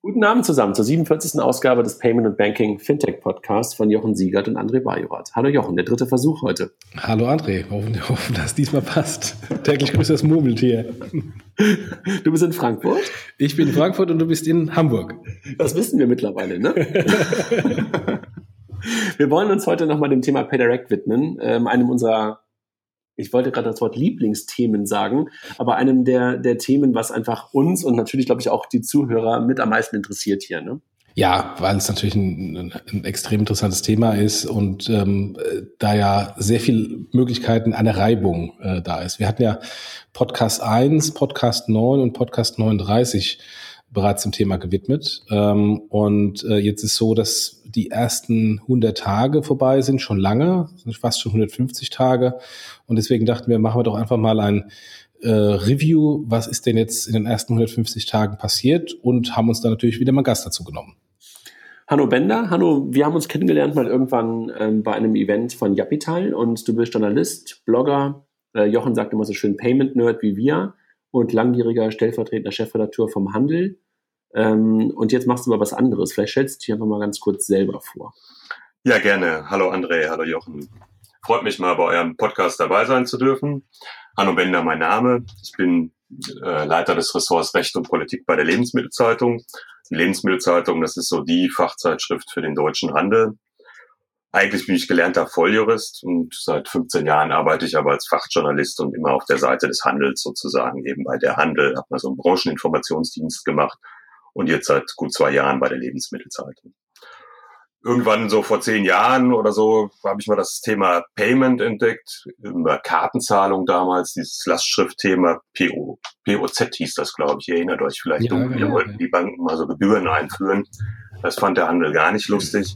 Guten Abend zusammen zur 47. Ausgabe des Payment and Banking Fintech Podcasts von Jochen Siegert und André Bajorat. Hallo Jochen, der dritte Versuch heute. Hallo André, hoffen, hoffen dass diesmal passt. Täglich grüßt das Murmeltier. Du bist in Frankfurt? Ich bin in Frankfurt und du bist in Hamburg. Das wissen wir mittlerweile, ne? wir wollen uns heute nochmal dem Thema PayDirect widmen, ähm, einem unserer ich wollte gerade das Wort Lieblingsthemen sagen, aber einem der, der Themen, was einfach uns und natürlich, glaube ich, auch die Zuhörer mit am meisten interessiert hier. Ne? Ja, weil es natürlich ein, ein, extrem interessantes Thema ist und ähm, da ja sehr viele Möglichkeiten einer Reibung äh, da ist. Wir hatten ja Podcast 1, Podcast 9 und Podcast 39 bereits zum Thema gewidmet. Ähm, und äh, jetzt ist so, dass die ersten 100 Tage vorbei sind, schon lange, sind fast schon 150 Tage. Und deswegen dachten wir, machen wir doch einfach mal ein äh, Review, was ist denn jetzt in den ersten 150 Tagen passiert und haben uns da natürlich wieder mal Gast dazu genommen. Hanno Bender, Hanno, wir haben uns kennengelernt mal irgendwann ähm, bei einem Event von Japital und du bist Journalist, Blogger. Äh, Jochen sagt immer so schön Payment Nerd wie wir und langjähriger stellvertretender Chefredakteur vom Handel. Ähm, und jetzt machst du mal was anderes. Vielleicht stellst du dich einfach mal ganz kurz selber vor. Ja, gerne. Hallo André, hallo Jochen. Freut mich mal bei eurem Podcast dabei sein zu dürfen. Hanno Bender, mein Name. Ich bin äh, Leiter des Ressorts Recht und Politik bei der Lebensmittelzeitung. Die Lebensmittelzeitung, das ist so die Fachzeitschrift für den deutschen Handel. Eigentlich bin ich gelernter Volljurist und seit 15 Jahren arbeite ich aber als Fachjournalist und immer auf der Seite des Handels sozusagen, eben bei der Handel, habe mal so einen Brancheninformationsdienst gemacht und jetzt seit gut zwei Jahren bei der Lebensmittelzeitung. Irgendwann so vor zehn Jahren oder so habe ich mal das Thema Payment entdeckt, über Kartenzahlung damals, dieses Lastschriftthema PO, POZ hieß das, glaube ich. Ihr erinnert euch vielleicht ja, dunkel, ja, wollten die Banken mal so Gebühren einführen. Das fand der Handel gar nicht lustig.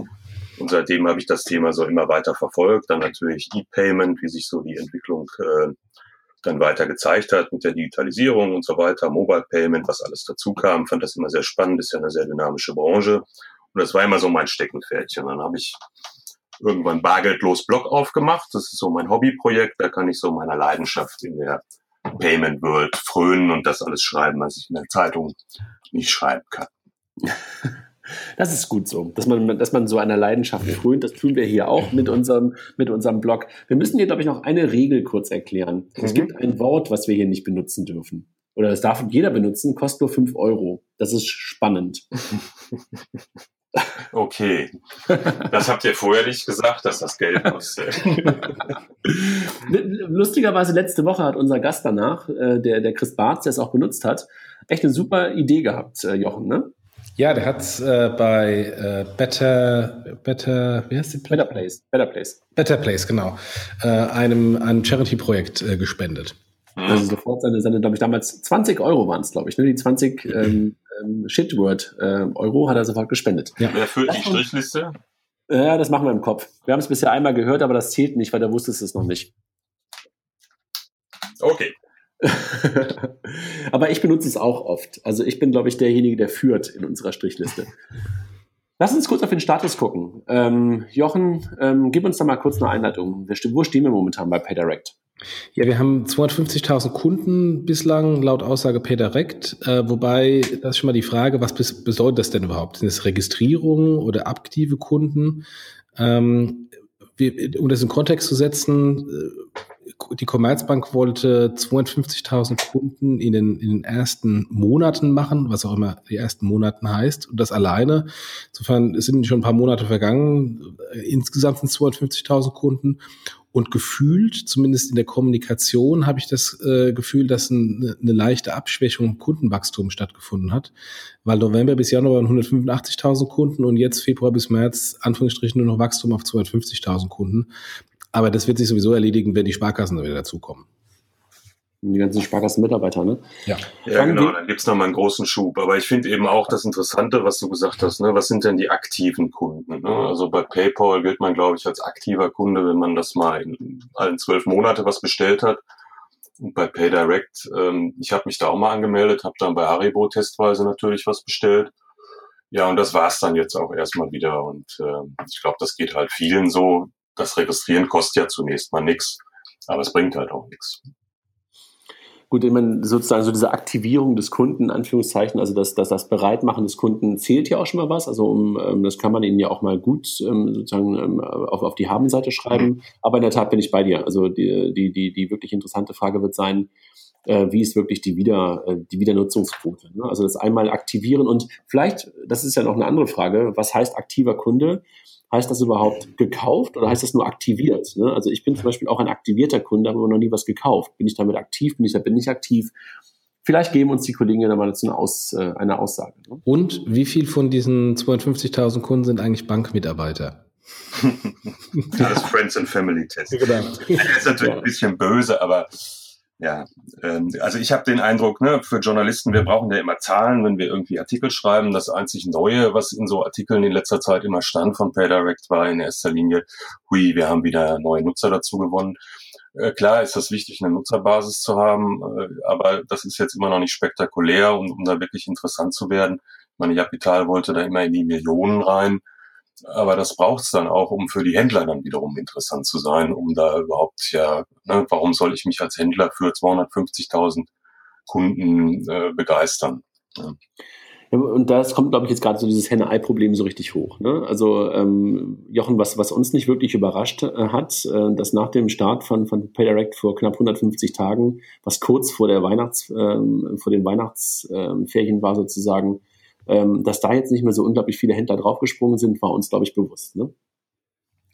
Und seitdem habe ich das Thema so immer weiter verfolgt. Dann natürlich E-Payment, wie sich so die Entwicklung äh, dann weiter gezeigt hat mit der Digitalisierung und so weiter, Mobile Payment, was alles dazu kam, fand das immer sehr spannend, ist ja eine sehr dynamische Branche. Und das war immer so mein Steckenpferdchen. Dann habe ich irgendwann bargeldlos Blog aufgemacht. Das ist so mein Hobbyprojekt. Da kann ich so meiner Leidenschaft in der Payment World frönen und das alles schreiben, was ich in der Zeitung nicht schreiben kann. Das ist gut so, dass man, dass man so einer Leidenschaft frönt. Das tun wir hier auch mit unserem, mit unserem Blog. Wir müssen hier, glaube ich, noch eine Regel kurz erklären. Mhm. Es gibt ein Wort, was wir hier nicht benutzen dürfen. Oder es darf jeder benutzen, kostet nur fünf Euro. Das ist spannend. Okay. Das habt ihr vorher nicht gesagt, dass das Geld kostet. Lustigerweise letzte Woche hat unser Gast danach, äh, der, der Chris Barth, der es auch benutzt hat, echt eine super Idee gehabt, äh, Jochen, ne? Ja, der hat äh, bei äh, Better, Better, wie heißt die? Better Place. Better Place. Better Place, genau. Äh, einem, einem Charity-Projekt äh, gespendet. Also sofort seine, seine glaube ich, damals 20 Euro waren es, glaube ich, ne? Die 20 ähm, ähm, Shitword äh, Euro hat er sofort gespendet. Ja. Wer füllt die Strichliste? Ja, das machen wir im Kopf. Wir haben es bisher einmal gehört, aber das zählt nicht, weil da wusstest es noch nicht. Okay. Aber ich benutze es auch oft. Also ich bin, glaube ich, derjenige, der führt in unserer Strichliste. Lass uns kurz auf den Status gucken. Ähm, Jochen, ähm, gib uns da mal kurz eine Einleitung. Wo stehen wir momentan bei PayDirect? Ja, wir haben 250.000 Kunden bislang laut Aussage PayDirect, äh, wobei das ist schon mal die Frage, was bedeutet das denn überhaupt? Sind es Registrierungen oder aktive Kunden? Ähm, wir, um das in Kontext zu setzen, äh, die Commerzbank wollte 250.000 Kunden in den, in den ersten Monaten machen, was auch immer die ersten Monaten heißt, und das alleine. Insofern sind schon ein paar Monate vergangen. Insgesamt sind 250.000 Kunden. Und gefühlt, zumindest in der Kommunikation, habe ich das äh, Gefühl, dass ein, eine leichte Abschwächung im Kundenwachstum stattgefunden hat. Weil November bis Januar waren 185.000 Kunden und jetzt Februar bis März, Anführungsstrichen, nur noch Wachstum auf 250.000 Kunden. Aber das wird sich sowieso erledigen, wenn die Sparkassen wieder dazukommen. Die ganzen Sparkassenmitarbeiter, ne? Ja, ja genau, dann gibt's noch mal einen großen Schub. Aber ich finde eben auch das Interessante, was du gesagt hast, ne? was sind denn die aktiven Kunden? Ne? Also bei PayPal gilt man, glaube ich, als aktiver Kunde, wenn man das mal in allen zwölf Monate was bestellt hat. Und bei PayDirect, ähm, ich habe mich da auch mal angemeldet, habe dann bei Haribo testweise natürlich was bestellt. Ja, und das war's dann jetzt auch erstmal wieder. Und äh, ich glaube, das geht halt vielen so das Registrieren kostet ja zunächst mal nichts, aber es bringt halt auch nichts. Gut, ich meine, sozusagen so diese Aktivierung des Kunden, in Anführungszeichen, also das, das, das Bereitmachen des Kunden zählt ja auch schon mal was. Also um, ähm, das kann man ihnen ja auch mal gut ähm, sozusagen ähm, auf, auf die Habenseite schreiben. Mhm. Aber in der Tat bin ich bei dir. Also die, die, die, die wirklich interessante Frage wird sein, äh, wie ist wirklich die, Wieder, äh, die Wiedernutzungsquote. Ne? Also das einmal aktivieren und vielleicht, das ist ja noch eine andere Frage, was heißt aktiver Kunde? Heißt das überhaupt gekauft oder heißt das nur aktiviert? Ne? Also ich bin zum Beispiel auch ein aktivierter Kunde, aber noch nie was gekauft. Bin ich damit aktiv? Bin ich damit nicht aktiv? Vielleicht geben uns die Kollegen ja mal dazu eine, Aus, äh, eine Aussage. Ne? Und wie viel von diesen 250.000 Kunden sind eigentlich Bankmitarbeiter? das Friends and Family Test. Genau. Das ist natürlich ein bisschen böse, aber ja, ähm, also ich habe den Eindruck, ne, für Journalisten, wir brauchen ja immer Zahlen, wenn wir irgendwie Artikel schreiben. Das einzig Neue, was in so Artikeln in letzter Zeit immer stand von PayDirect, war in erster Linie, hui, wir haben wieder neue Nutzer dazu gewonnen. Äh, klar ist das wichtig, eine Nutzerbasis zu haben, äh, aber das ist jetzt immer noch nicht spektakulär, um, um da wirklich interessant zu werden. Meine Kapital wollte da immer in die Millionen rein. Aber das braucht es dann auch, um für die Händler dann wiederum interessant zu sein, um da überhaupt ja, ne, warum soll ich mich als Händler für 250.000 Kunden äh, begeistern? Ja. Ja, und das kommt, glaube ich, jetzt gerade so dieses Henne-Ei-Problem so richtig hoch. Ne? Also ähm, Jochen, was, was uns nicht wirklich überrascht äh, hat, äh, dass nach dem Start von, von PayDirect vor knapp 150 Tagen, was kurz vor der Weihnachts, äh, vor den Weihnachtsferien war sozusagen, ähm, dass da jetzt nicht mehr so unglaublich viele Händler draufgesprungen sind, war uns, glaube ich, bewusst. Ne?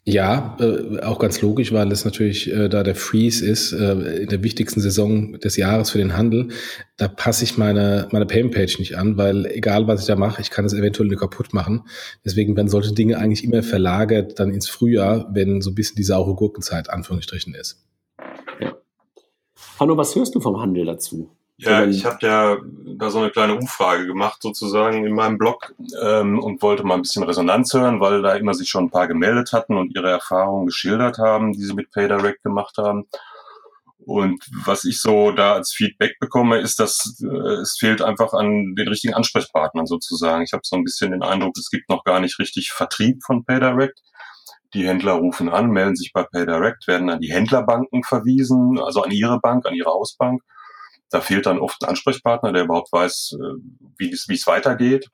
Ja, äh, auch ganz logisch, weil es natürlich äh, da der Freeze ist, äh, in der wichtigsten Saison des Jahres für den Handel. Da passe ich meine, meine Payment-Page nicht an, weil egal was ich da mache, ich kann es eventuell nur kaputt machen. Deswegen werden solche Dinge eigentlich immer verlagert dann ins Frühjahr, wenn so ein bisschen die saure Gurkenzeit Anführungsstrichen ist. Ja. Hanno, was hörst du vom Handel dazu? Ja, ich habe ja da so eine kleine Umfrage gemacht sozusagen in meinem Blog ähm, und wollte mal ein bisschen Resonanz hören, weil da immer sich schon ein paar gemeldet hatten und ihre Erfahrungen geschildert haben, die sie mit PayDirect gemacht haben. Und was ich so da als Feedback bekomme, ist, dass äh, es fehlt einfach an den richtigen Ansprechpartnern sozusagen. Ich habe so ein bisschen den Eindruck, es gibt noch gar nicht richtig Vertrieb von PayDirect. Die Händler rufen an, melden sich bei PayDirect, werden an die Händlerbanken verwiesen, also an ihre Bank, an ihre Hausbank da fehlt dann oft ein Ansprechpartner, der überhaupt weiß, äh, wie es, wie es weitergeht.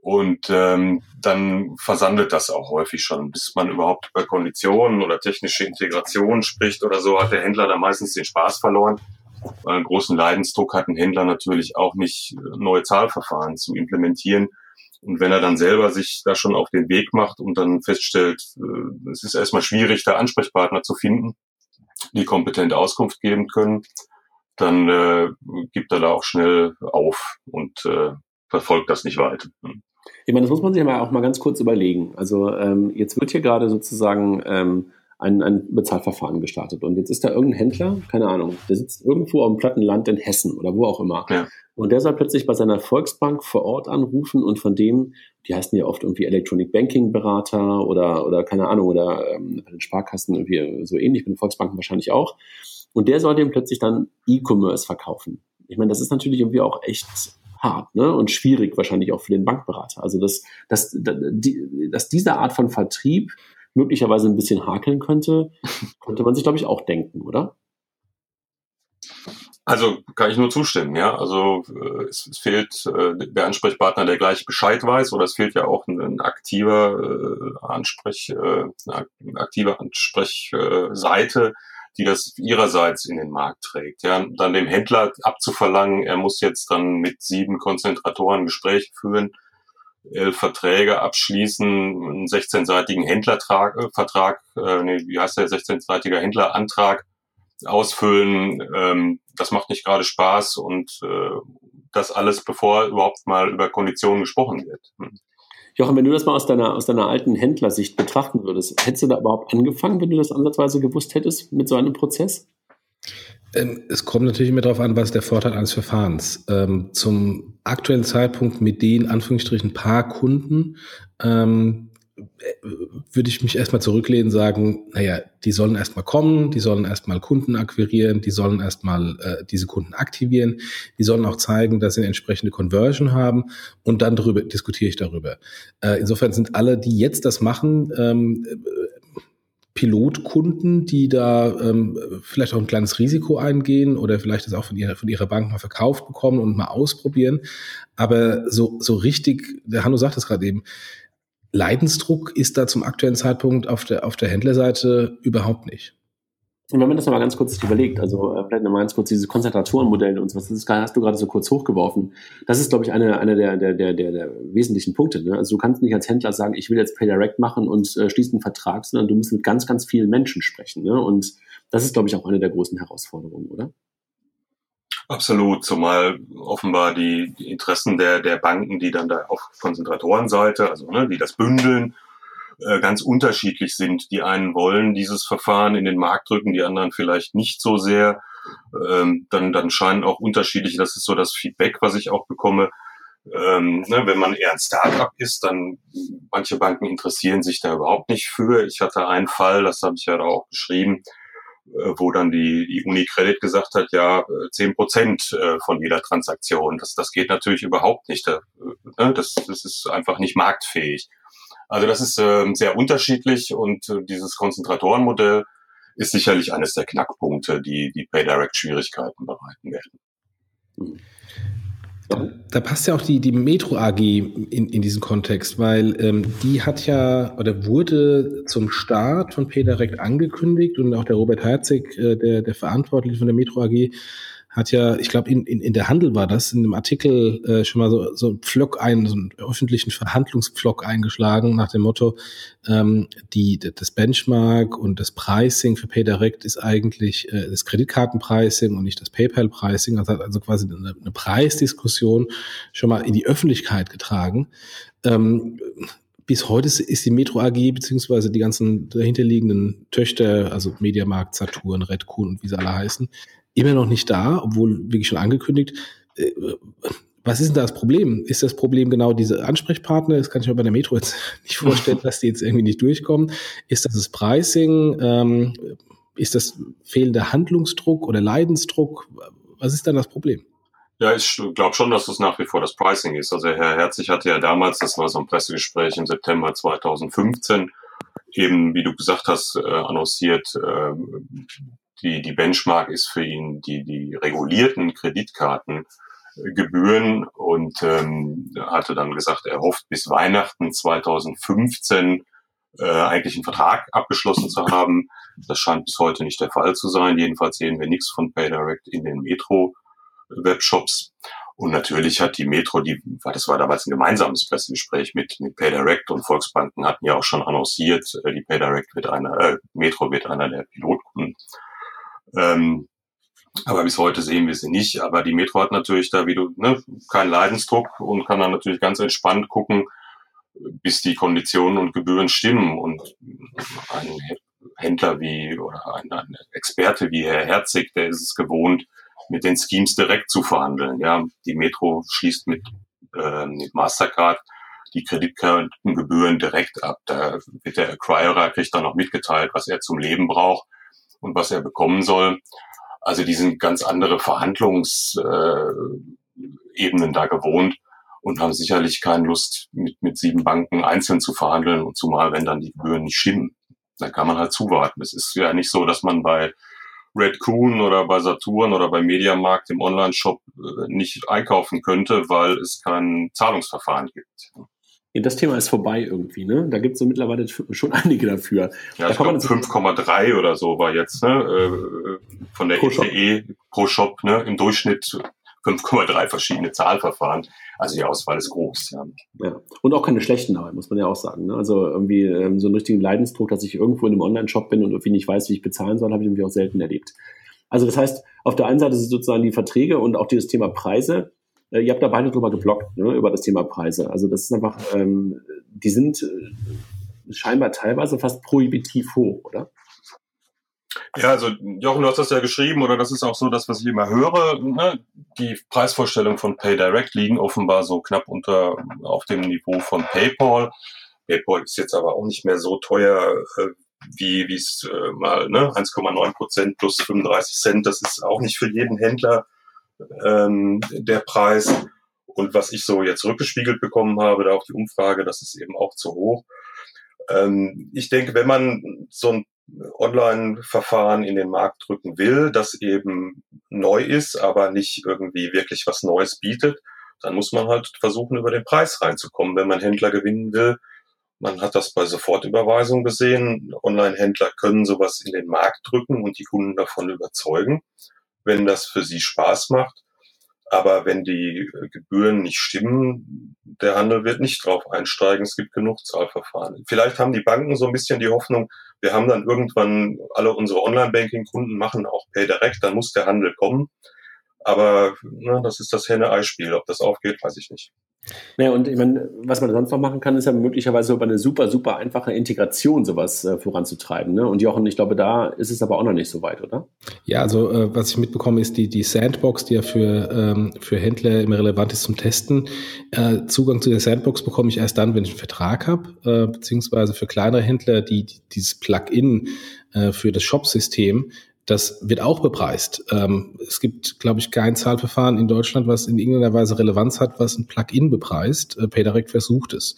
Und ähm, dann versandet das auch häufig schon, bis man überhaupt über Konditionen oder technische Integration spricht oder so, hat der Händler da meistens den Spaß verloren. Weil einen großen Leidensdruck hat ein Händler natürlich auch nicht, äh, neue Zahlverfahren zu implementieren. Und wenn er dann selber sich da schon auf den Weg macht und dann feststellt, äh, es ist erstmal schwierig, da Ansprechpartner zu finden, die kompetent Auskunft geben können, dann äh, gibt er da auch schnell auf und äh, verfolgt das nicht weiter. Ich meine, das muss man sich mal auch mal ganz kurz überlegen. Also ähm, jetzt wird hier gerade sozusagen ähm, ein, ein Bezahlverfahren gestartet und jetzt ist da irgendein Händler, keine Ahnung, der sitzt irgendwo auf dem Plattenland in Hessen oder wo auch immer. Ja. Und der soll plötzlich bei seiner Volksbank vor Ort anrufen und von dem, die heißen ja oft irgendwie Electronic Banking Berater oder, oder keine Ahnung, oder ähm, bei den Sparkassen irgendwie so ähnlich, bei den Volksbanken wahrscheinlich auch. Und der soll dem plötzlich dann E-Commerce verkaufen. Ich meine, das ist natürlich irgendwie auch echt hart ne? und schwierig wahrscheinlich auch für den Bankberater. Also dass, dass, dass diese Art von Vertrieb möglicherweise ein bisschen hakeln könnte, könnte man sich, glaube ich, auch denken, oder? Also kann ich nur zustimmen, ja. Also äh, es, es, fehlt äh, der Ansprechpartner, der gleich Bescheid weiß, oder es fehlt ja auch ein, ein aktiver äh, Ansprech, äh, eine aktive Ansprechseite, die das ihrerseits in den Markt trägt. Ja, dann dem Händler abzuverlangen, er muss jetzt dann mit sieben Konzentratoren Gespräche führen, elf Verträge abschließen, einen 16-seitigen Händlervertrag, äh, äh, nee, wie heißt der, 16-seitiger Händlerantrag ausfüllen, ähm, das macht nicht gerade Spaß und äh, das alles, bevor überhaupt mal über Konditionen gesprochen wird. Hm. Jochen, wenn du das mal aus deiner, aus deiner alten Händlersicht betrachten würdest, hättest du da überhaupt angefangen, wenn du das ansatzweise gewusst hättest mit so einem Prozess? Ähm, es kommt natürlich immer darauf an, was der Vorteil eines Verfahrens. Ähm, zum aktuellen Zeitpunkt mit den Anführungsstrichen paar Kunden ähm, würde ich mich erstmal zurücklehnen und sagen, naja, die sollen erstmal kommen, die sollen erstmal Kunden akquirieren, die sollen erstmal äh, diese Kunden aktivieren, die sollen auch zeigen, dass sie eine entsprechende Conversion haben und dann darüber diskutiere ich darüber. Äh, insofern sind alle, die jetzt das machen, ähm, Pilotkunden, die da ähm, vielleicht auch ein kleines Risiko eingehen oder vielleicht das auch von ihrer, von ihrer Bank mal verkauft bekommen und mal ausprobieren. Aber so, so richtig, der Hanno sagt es gerade eben, Leidensdruck ist da zum aktuellen Zeitpunkt auf der, auf der Händlerseite überhaupt nicht. Und wenn man das nochmal ganz kurz überlegt, also äh, vielleicht nochmal ganz kurz diese Konzentratorenmodelle und so was, das hast du gerade so kurz hochgeworfen. Das ist, glaube ich, einer eine der, der, der, der, der wesentlichen Punkte. Ne? Also du kannst nicht als Händler sagen, ich will jetzt Pay Direct machen und äh, schließen einen Vertrag, sondern du musst mit ganz, ganz vielen Menschen sprechen. Ne? Und das ist, glaube ich, auch eine der großen Herausforderungen, oder? Absolut, zumal offenbar die, die Interessen der, der Banken, die dann da auf Konzentratorenseite, also ne, die das bündeln, äh, ganz unterschiedlich sind. Die einen wollen dieses Verfahren in den Markt drücken, die anderen vielleicht nicht so sehr. Ähm, dann, dann scheinen auch unterschiedlich, das ist so das Feedback, was ich auch bekomme. Ähm, ne, wenn man eher ein Startup ist, dann manche Banken interessieren sich da überhaupt nicht für. Ich hatte einen Fall, das habe ich ja auch beschrieben, äh, wo dann die, die Unicredit gesagt hat, ja, äh, zehn Prozent von jeder Transaktion. Das, das geht natürlich überhaupt nicht. Ne, das, das ist einfach nicht marktfähig. Also das ist äh, sehr unterschiedlich und äh, dieses Konzentratorenmodell ist sicherlich eines der Knackpunkte, die die PayDirect Schwierigkeiten bereiten werden. Da, da, passt ja auch die, die Metro AG in, in diesen Kontext, weil ähm, die hat ja oder wurde zum Start von PayDirect angekündigt und auch der Robert Herzig, äh, der, der Verantwortliche von der Metro AG, hat ja, ich glaube, in, in, in der Handel war das, in einem Artikel äh, schon mal so, so ein Pflock ein, so einen öffentlichen Verhandlungspflock eingeschlagen nach dem Motto, ähm, die, das Benchmark und das Pricing für PayDirect ist eigentlich äh, das Kreditkartenpricing und nicht das PayPal-Pricing. Das hat also quasi eine, eine Preisdiskussion schon mal in die Öffentlichkeit getragen. Ähm, bis heute ist die Metro AG beziehungsweise die ganzen dahinterliegenden Töchter, also Mediamarkt, Saturn, Redcoon und wie sie alle heißen, immer noch nicht da, obwohl wirklich schon angekündigt. Äh, was ist denn da das Problem? Ist das Problem genau diese Ansprechpartner? Das kann ich mir bei der Metro jetzt nicht vorstellen, dass die jetzt irgendwie nicht durchkommen. Ist das das Pricing? Ähm, ist das fehlender Handlungsdruck oder Leidensdruck? Was ist dann das Problem? Ja, ich glaube schon, dass das nach wie vor das Pricing ist. Also Herr Herzig hatte ja damals, das war so ein Pressegespräch im September 2015, eben, wie du gesagt hast, äh, annonciert, äh, die, die Benchmark ist für ihn die, die regulierten Kreditkartengebühren und ähm, hatte dann gesagt, er hofft bis Weihnachten 2015 äh, eigentlich einen Vertrag abgeschlossen zu haben. Das scheint bis heute nicht der Fall zu sein. Jedenfalls sehen wir nichts von PayDirect in den Metro-Webshops. Und natürlich hat die Metro, die, das war damals ein gemeinsames Pressegespräch mit, mit PayDirect und Volksbanken hatten ja auch schon annonciert, äh, die PayDirect wird einer, äh, Metro wird einer der Pilotkunden ähm, aber bis heute sehen wir sie nicht. Aber die Metro hat natürlich da, wie du, ne, keinen Leidensdruck und kann dann natürlich ganz entspannt gucken, bis die Konditionen und Gebühren stimmen. Und ein Händler wie oder ein, ein Experte wie Herr Herzig, der ist es gewohnt, mit den Schemes direkt zu verhandeln. Ja, die Metro schließt mit, äh, mit Mastercard die Kreditkartengebühren direkt ab. Da wird der Acquirer, kriegt dann noch mitgeteilt, was er zum Leben braucht und was er bekommen soll. Also die sind ganz andere Verhandlungsebenen äh, da gewohnt und haben sicherlich keine Lust, mit, mit sieben Banken einzeln zu verhandeln und zumal, wenn dann die Gebühren nicht stimmen. Dann kann man halt zuwarten. Es ist ja nicht so, dass man bei Red Coon oder bei Saturn oder bei Mediamarkt im Online-Shop äh, nicht einkaufen könnte, weil es kein Zahlungsverfahren gibt das Thema ist vorbei irgendwie, ne? Da gibt es so mittlerweile schon einige dafür. Ja, da ich glaube 5,3 oder so war jetzt, ne? Äh, von der pro ECE pro Shop, ne? Im Durchschnitt 5,3 verschiedene Zahlverfahren. Also die Auswahl ist groß, ja. ja. Und auch keine schlechten dabei, muss man ja auch sagen. Ne? Also irgendwie ähm, so einen richtigen Leidensdruck, dass ich irgendwo in einem Online-Shop bin und irgendwie nicht weiß, wie ich bezahlen soll, habe ich irgendwie auch selten erlebt. Also das heißt, auf der einen Seite sind sozusagen die Verträge und auch dieses Thema Preise äh, ihr habt da beide drüber geblockt, ne, über das Thema Preise. Also das ist einfach, ähm, die sind äh, scheinbar teilweise fast prohibitiv hoch, oder? Ja, also Jochen, du hast das ja geschrieben, oder das ist auch so das, was ich immer höre. Ne? Die Preisvorstellungen von PayDirect liegen offenbar so knapp unter auf dem Niveau von PayPal. PayPal ist jetzt aber auch nicht mehr so teuer, äh, wie es äh, mal ne? 1,9 Prozent plus 35 Cent. Das ist auch nicht für jeden Händler ähm, der Preis. Und was ich so jetzt rückgespiegelt bekommen habe, da auch die Umfrage, das ist eben auch zu hoch. Ähm, ich denke, wenn man so ein Online-Verfahren in den Markt drücken will, das eben neu ist, aber nicht irgendwie wirklich was Neues bietet, dann muss man halt versuchen, über den Preis reinzukommen, wenn man Händler gewinnen will. Man hat das bei Sofortüberweisung gesehen. Online-Händler können sowas in den Markt drücken und die Kunden davon überzeugen, wenn das für sie Spaß macht. Aber wenn die Gebühren nicht stimmen, der Handel wird nicht drauf einsteigen. Es gibt genug Zahlverfahren. Vielleicht haben die Banken so ein bisschen die Hoffnung, wir haben dann irgendwann alle unsere Online-Banking-Kunden machen auch Pay Direct, dann muss der Handel kommen. Aber na, das ist das Henne-Ei-Spiel. Ob das aufgeht, weiß ich nicht. Naja, und ich meine, was man sonst noch machen kann, ist ja möglicherweise über eine super, super einfache Integration sowas äh, voranzutreiben. Ne? Und Jochen, ich glaube, da ist es aber auch noch nicht so weit, oder? Ja, also äh, was ich mitbekomme, ist die, die Sandbox, die ja für, ähm, für Händler immer relevant ist zum Testen. Äh, Zugang zu der Sandbox bekomme ich erst dann, wenn ich einen Vertrag habe, äh, beziehungsweise für kleinere Händler, die, die dieses Plugin äh, für das Shop-System das wird auch bepreist. Ähm, es gibt, glaube ich, kein Zahlverfahren in Deutschland, was in irgendeiner Weise Relevanz hat, was ein Plugin bepreist. Äh, PayDirect versucht es.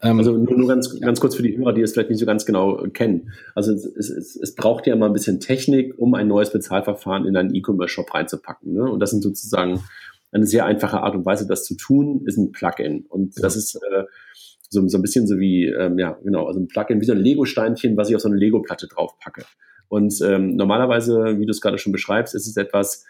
Ähm, also nur, nur ganz, ganz kurz für die Hörer, die es vielleicht nicht so ganz genau kennen. Also es, es, es braucht ja mal ein bisschen Technik, um ein neues Bezahlverfahren in einen E-Commerce-Shop reinzupacken. Ne? Und das sind sozusagen eine sehr einfache Art und Weise, das zu tun, ist ein Plugin. Und ja. das ist äh, so, so ein bisschen so wie, ähm, ja, genau, also ein Plugin wie so ein Lego-Steinchen, was ich auf so eine Lego-Platte draufpacke. Und ähm, normalerweise, wie du es gerade schon beschreibst, ist es etwas,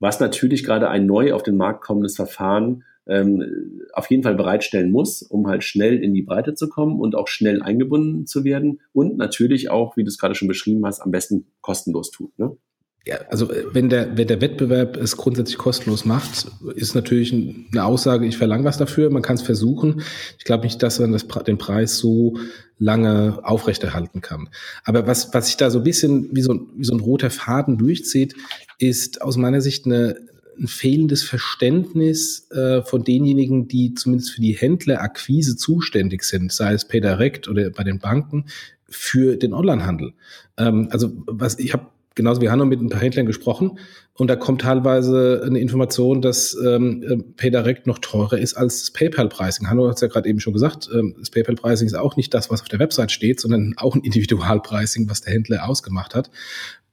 was natürlich gerade ein neu auf den Markt kommendes Verfahren ähm, auf jeden Fall bereitstellen muss, um halt schnell in die Breite zu kommen und auch schnell eingebunden zu werden und natürlich auch, wie du es gerade schon beschrieben hast, am besten kostenlos tut. Ne? Ja, also äh, wenn der, wenn der Wettbewerb es grundsätzlich kostenlos macht, ist natürlich eine Aussage, ich verlange was dafür, man kann es versuchen. Ich glaube nicht, dass man das, den Preis so lange aufrechterhalten kann. Aber was, was sich da so ein bisschen wie so, wie so ein roter Faden durchzieht, ist aus meiner Sicht eine, ein fehlendes Verständnis äh, von denjenigen, die zumindest für die Händlerakquise zuständig sind, sei es PayDirect oder bei den Banken, für den Onlinehandel. Ähm, also was ich habe genauso wie Hanno mit ein paar Händlern gesprochen und da kommt teilweise eine Information, dass ähm, äh, PayDirect noch teurer ist als das PayPal-Pricing. Hanno hat es ja gerade eben schon gesagt, ähm, das PayPal-Pricing ist auch nicht das, was auf der Website steht, sondern auch ein Individual-Pricing, was der Händler ausgemacht hat.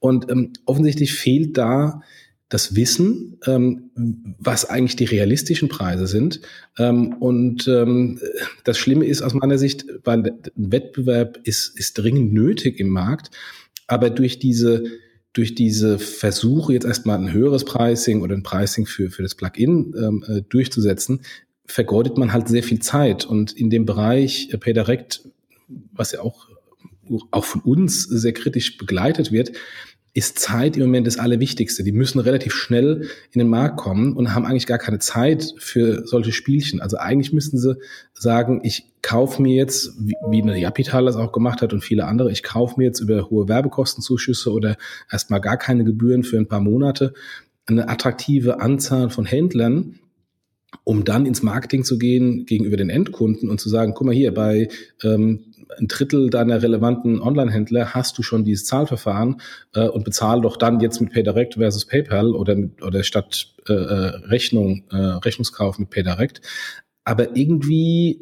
Und ähm, offensichtlich fehlt da das Wissen, ähm, was eigentlich die realistischen Preise sind. Ähm, und ähm, das Schlimme ist aus meiner Sicht, weil Wettbewerb ist, ist dringend nötig im Markt, aber durch diese durch diese Versuche, jetzt erstmal ein höheres Pricing oder ein Pricing für, für das Plugin ähm, äh, durchzusetzen, vergeudet man halt sehr viel Zeit. Und in dem Bereich äh, PayDirect, was ja auch, auch von uns sehr kritisch begleitet wird, ist Zeit im Moment das Allerwichtigste. Die müssen relativ schnell in den Markt kommen und haben eigentlich gar keine Zeit für solche Spielchen. Also eigentlich müssten sie sagen, ich kaufe mir jetzt, wie eine Japital das auch gemacht hat und viele andere, ich kaufe mir jetzt über hohe Werbekostenzuschüsse oder erstmal gar keine Gebühren für ein paar Monate eine attraktive Anzahl von Händlern, um dann ins Marketing zu gehen gegenüber den Endkunden und zu sagen, guck mal hier, bei ähm, ein Drittel deiner relevanten Online-Händler hast du schon dieses Zahlverfahren äh, und bezahl doch dann jetzt mit PayDirect versus PayPal oder, mit, oder statt äh, äh, Rechnung, äh, Rechnungskauf mit PayDirect. Aber irgendwie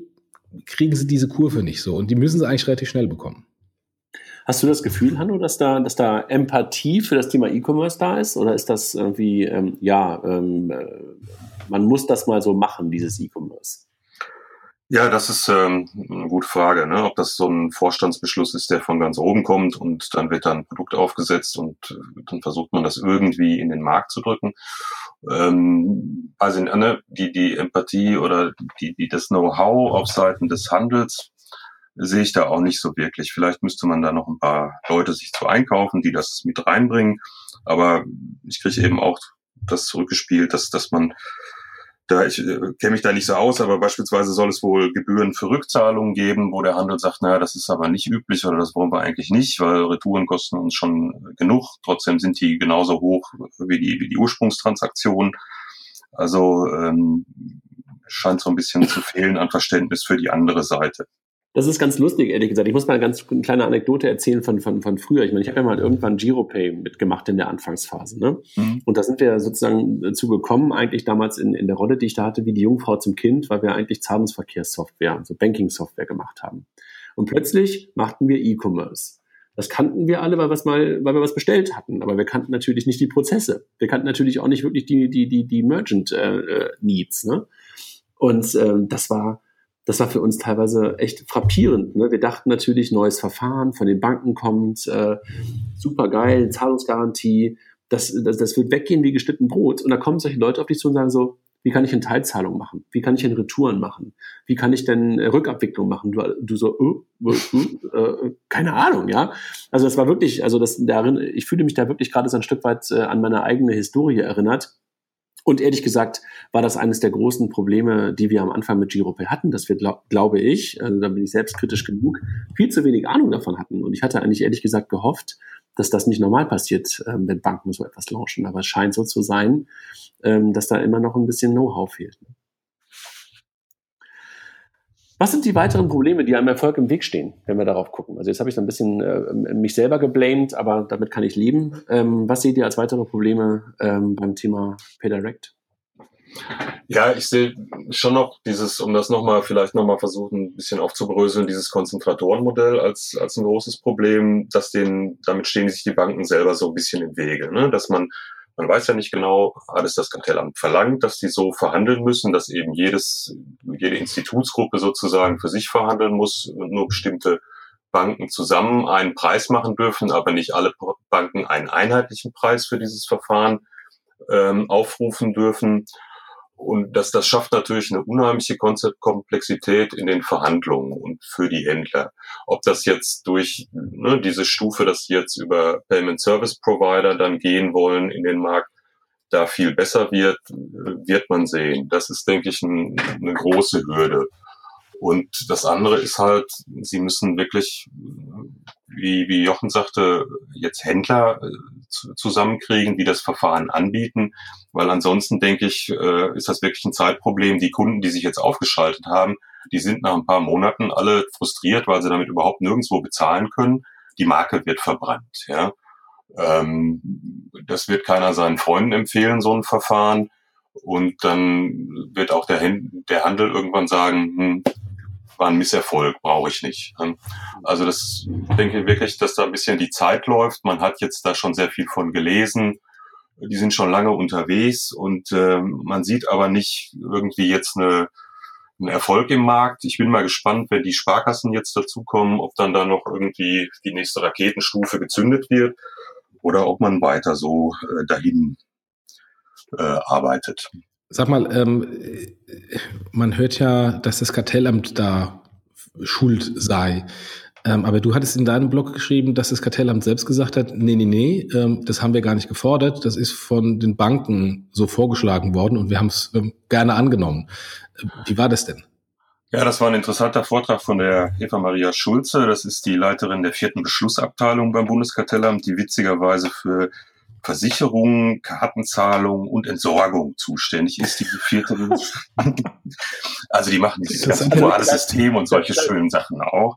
kriegen sie diese Kurve nicht so und die müssen sie eigentlich relativ schnell bekommen. Hast du das Gefühl, Hanno, dass da, dass da Empathie für das Thema E-Commerce da ist? Oder ist das irgendwie, ähm, ja, ähm, äh, man muss das mal so machen, dieses E-Commerce? Ja, das ist ähm, eine gute Frage, ne? ob das so ein Vorstandsbeschluss ist, der von ganz oben kommt und dann wird da ein Produkt aufgesetzt und äh, dann versucht man das irgendwie in den Markt zu drücken. Ähm, also ne, die, die Empathie oder die, die, das Know-how auf Seiten des Handels sehe ich da auch nicht so wirklich. Vielleicht müsste man da noch ein paar Leute sich zu einkaufen, die das mit reinbringen. Aber ich kriege eben auch das zurückgespielt, dass, dass man da ich äh, kenne mich da nicht so aus, aber beispielsweise soll es wohl Gebühren für Rückzahlungen geben, wo der Handel sagt, naja, das ist aber nicht üblich oder das wollen wir eigentlich nicht, weil Retouren kosten uns schon genug. Trotzdem sind die genauso hoch wie die, wie die Ursprungstransaktion. Also ähm, scheint so ein bisschen zu fehlen an Verständnis für die andere Seite. Das ist ganz lustig, ehrlich gesagt. Ich muss mal eine ganz eine kleine Anekdote erzählen von, von, von früher. Ich meine, ich habe ja mal irgendwann GiroPay mitgemacht in der Anfangsphase. Ne? Mhm. Und da sind wir sozusagen dazu gekommen, eigentlich damals in, in der Rolle, die ich da hatte, wie die Jungfrau zum Kind, weil wir eigentlich Zahlungsverkehrssoftware, also Banking-Software gemacht haben. Und plötzlich machten wir E-Commerce. Das kannten wir alle, weil, was mal, weil wir was bestellt hatten. Aber wir kannten natürlich nicht die Prozesse. Wir kannten natürlich auch nicht wirklich die, die, die, die Merchant äh, äh Needs. Ne? Und ähm, das war, das war für uns teilweise echt frappierend. Ne? Wir dachten natürlich, neues Verfahren von den Banken kommt, äh, super geil, Zahlungsgarantie, das, das, das wird weggehen wie geschnitten Brot. Und da kommen solche Leute auf dich zu und sagen so, wie kann ich eine Teilzahlung machen? Wie kann ich denn Retouren machen? Wie kann ich denn äh, Rückabwicklung machen? Du, du so, uh, uh, uh, äh, keine Ahnung, ja. Also das war wirklich, also das darin, ich fühle mich da wirklich gerade so ein Stück weit äh, an meine eigene Historie erinnert. Und ehrlich gesagt war das eines der großen Probleme, die wir am Anfang mit GiroPay hatten, dass wir, glaub, glaube ich, also da bin ich selbstkritisch genug, viel zu wenig Ahnung davon hatten. Und ich hatte eigentlich ehrlich gesagt gehofft, dass das nicht normal passiert, ähm, wenn Banken so etwas launchen. Aber es scheint so zu sein, ähm, dass da immer noch ein bisschen Know-how fehlt. Was sind die weiteren Probleme, die einem Erfolg im Weg stehen, wenn wir darauf gucken? Also jetzt habe ich so ein bisschen äh, mich selber geblamed, aber damit kann ich leben. Ähm, was seht ihr als weitere Probleme ähm, beim Thema PayDirect? Ja, ich sehe schon noch dieses, um das nochmal, vielleicht nochmal versuchen, ein bisschen aufzubröseln, dieses Konzentratorenmodell als, als ein großes Problem, dass den, damit stehen sich die Banken selber so ein bisschen im Wege, ne? dass man man weiß ja nicht genau, hat es das Kartellamt verlangt, dass die so verhandeln müssen, dass eben jedes, jede Institutsgruppe sozusagen für sich verhandeln muss und nur bestimmte Banken zusammen einen Preis machen dürfen, aber nicht alle Banken einen einheitlichen Preis für dieses Verfahren ähm, aufrufen dürfen. Und das, das schafft natürlich eine unheimliche Komplexität in den Verhandlungen und für die Händler. Ob das jetzt durch ne, diese Stufe, dass sie jetzt über Payment Service Provider dann gehen wollen in den Markt, da viel besser wird, wird man sehen. Das ist, denke ich, ein, eine große Hürde. Und das andere ist halt, sie müssen wirklich, wie, wie Jochen sagte, jetzt Händler äh, zusammenkriegen, die das Verfahren anbieten, weil ansonsten denke ich, äh, ist das wirklich ein Zeitproblem. Die Kunden, die sich jetzt aufgeschaltet haben, die sind nach ein paar Monaten alle frustriert, weil sie damit überhaupt nirgendwo bezahlen können. Die Marke wird verbrannt. Ja. Ähm, das wird keiner seinen Freunden empfehlen, so ein Verfahren. Und dann wird auch der, Handel irgendwann sagen, hm, war ein Misserfolg, brauche ich nicht. Also das denke ich wirklich, dass da ein bisschen die Zeit läuft. Man hat jetzt da schon sehr viel von gelesen. Die sind schon lange unterwegs und äh, man sieht aber nicht irgendwie jetzt eine, einen Erfolg im Markt. Ich bin mal gespannt, wenn die Sparkassen jetzt dazukommen, ob dann da noch irgendwie die nächste Raketenstufe gezündet wird oder ob man weiter so äh, dahin äh, arbeitet. Sag mal, ähm, man hört ja, dass das Kartellamt da schuld sei. Ähm, aber du hattest in deinem Blog geschrieben, dass das Kartellamt selbst gesagt hat, nee, nee, nee, ähm, das haben wir gar nicht gefordert, das ist von den Banken so vorgeschlagen worden und wir haben es ähm, gerne angenommen. Wie war das denn? Ja, das war ein interessanter Vortrag von der Eva Maria Schulze. Das ist die Leiterin der vierten Beschlussabteilung beim Bundeskartellamt, die witzigerweise für Versicherung, Kartenzahlung und Entsorgung zuständig ist, diese vierte. also die machen dieses ganze duale System und solche da, schönen Sachen auch.